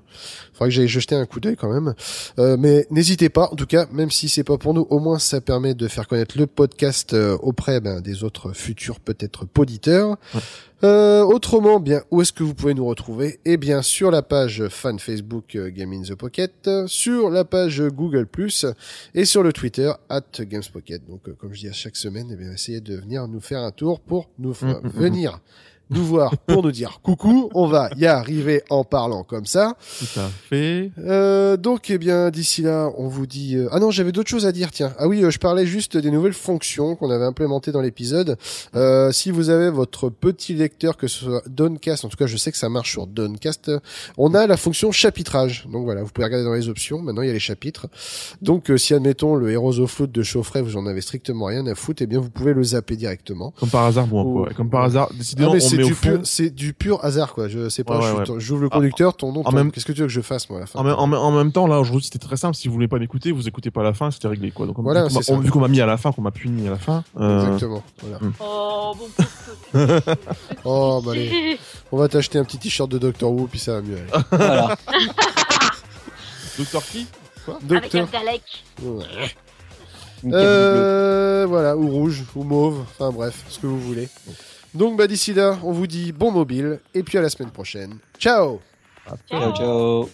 Faudrait que j'aille jeter un coup d'œil quand même. Euh, mais n'hésitez pas, en tout cas, même si c'est pas pour nous, au moins ça permet de faire connaître le podcast euh, auprès ben, des autres futurs peut-être poditeurs. Ouais. Euh, autrement, bien, où est-ce que vous pouvez nous retrouver? Eh bien, sur la page fan Facebook euh, Game in the Pocket, sur la page Google+, et sur le Twitter at GamesPocket. Donc, euh, comme je dis à chaque semaine, eh bien, essayez de venir nous faire un tour pour nous venir nous voir pour nous dire coucou. On va y arriver en parlant comme ça. Tout à fait. Euh, donc, eh bien, d'ici là, on vous dit. euh, Ah non, j'avais d'autres choses à dire. Tiens, ah oui, euh, je parlais juste des nouvelles fonctions qu'on avait implémentées dans l'épisode. Euh, si vous avez votre petit lecteur, que ce soit Downcast, en tout cas, je sais que ça marche sur Downcast. euh, On a la fonction chapitrage. Donc voilà, vous pouvez regarder dans les options. Maintenant, il y a les chapitres. Donc, euh, si admettons le Heroes of Float de Chauffret, vous en avez strictement rien à foutre, eh bien, vous pouvez le zapper directement. Comme par hasard, bon, Oh. ouais, comme par hasard, Ah, décidément, on c'est du fond. pur, c'est du pur hasard, quoi. Je sais pas. Ouais, je- ouais, ton- J'ouvre le conducteur, ton nom. ton- même- Qu'est-ce que tu veux que je fasse, moi, à la fin En, même- en, même- en même temps, là, aujourd'hui, c'était très simple. Si vous voulez pas m'écouter, vous écoutez pas à la fin, c'était réglé, quoi. Donc, Voilà, vu qu'on m'a- c'est ça. vu qu'on m'a mis à la fin, qu'on m'a puni à la fin, euh, Exactement. Voilà. Oh, bon pauvre petit. Oh, bah allez. On va t'acheter un petit t-shirt de Doctor Who, puis ça va mieux. aller. Voilà. Docteur qui? Avec un. Ouais. Euh, voilà, ou rouge, ou mauve, enfin bref, ce que vous voulez. Donc bah, d'ici là, on vous dit bon mobile et puis à la semaine prochaine. Ciao. ciao. ciao.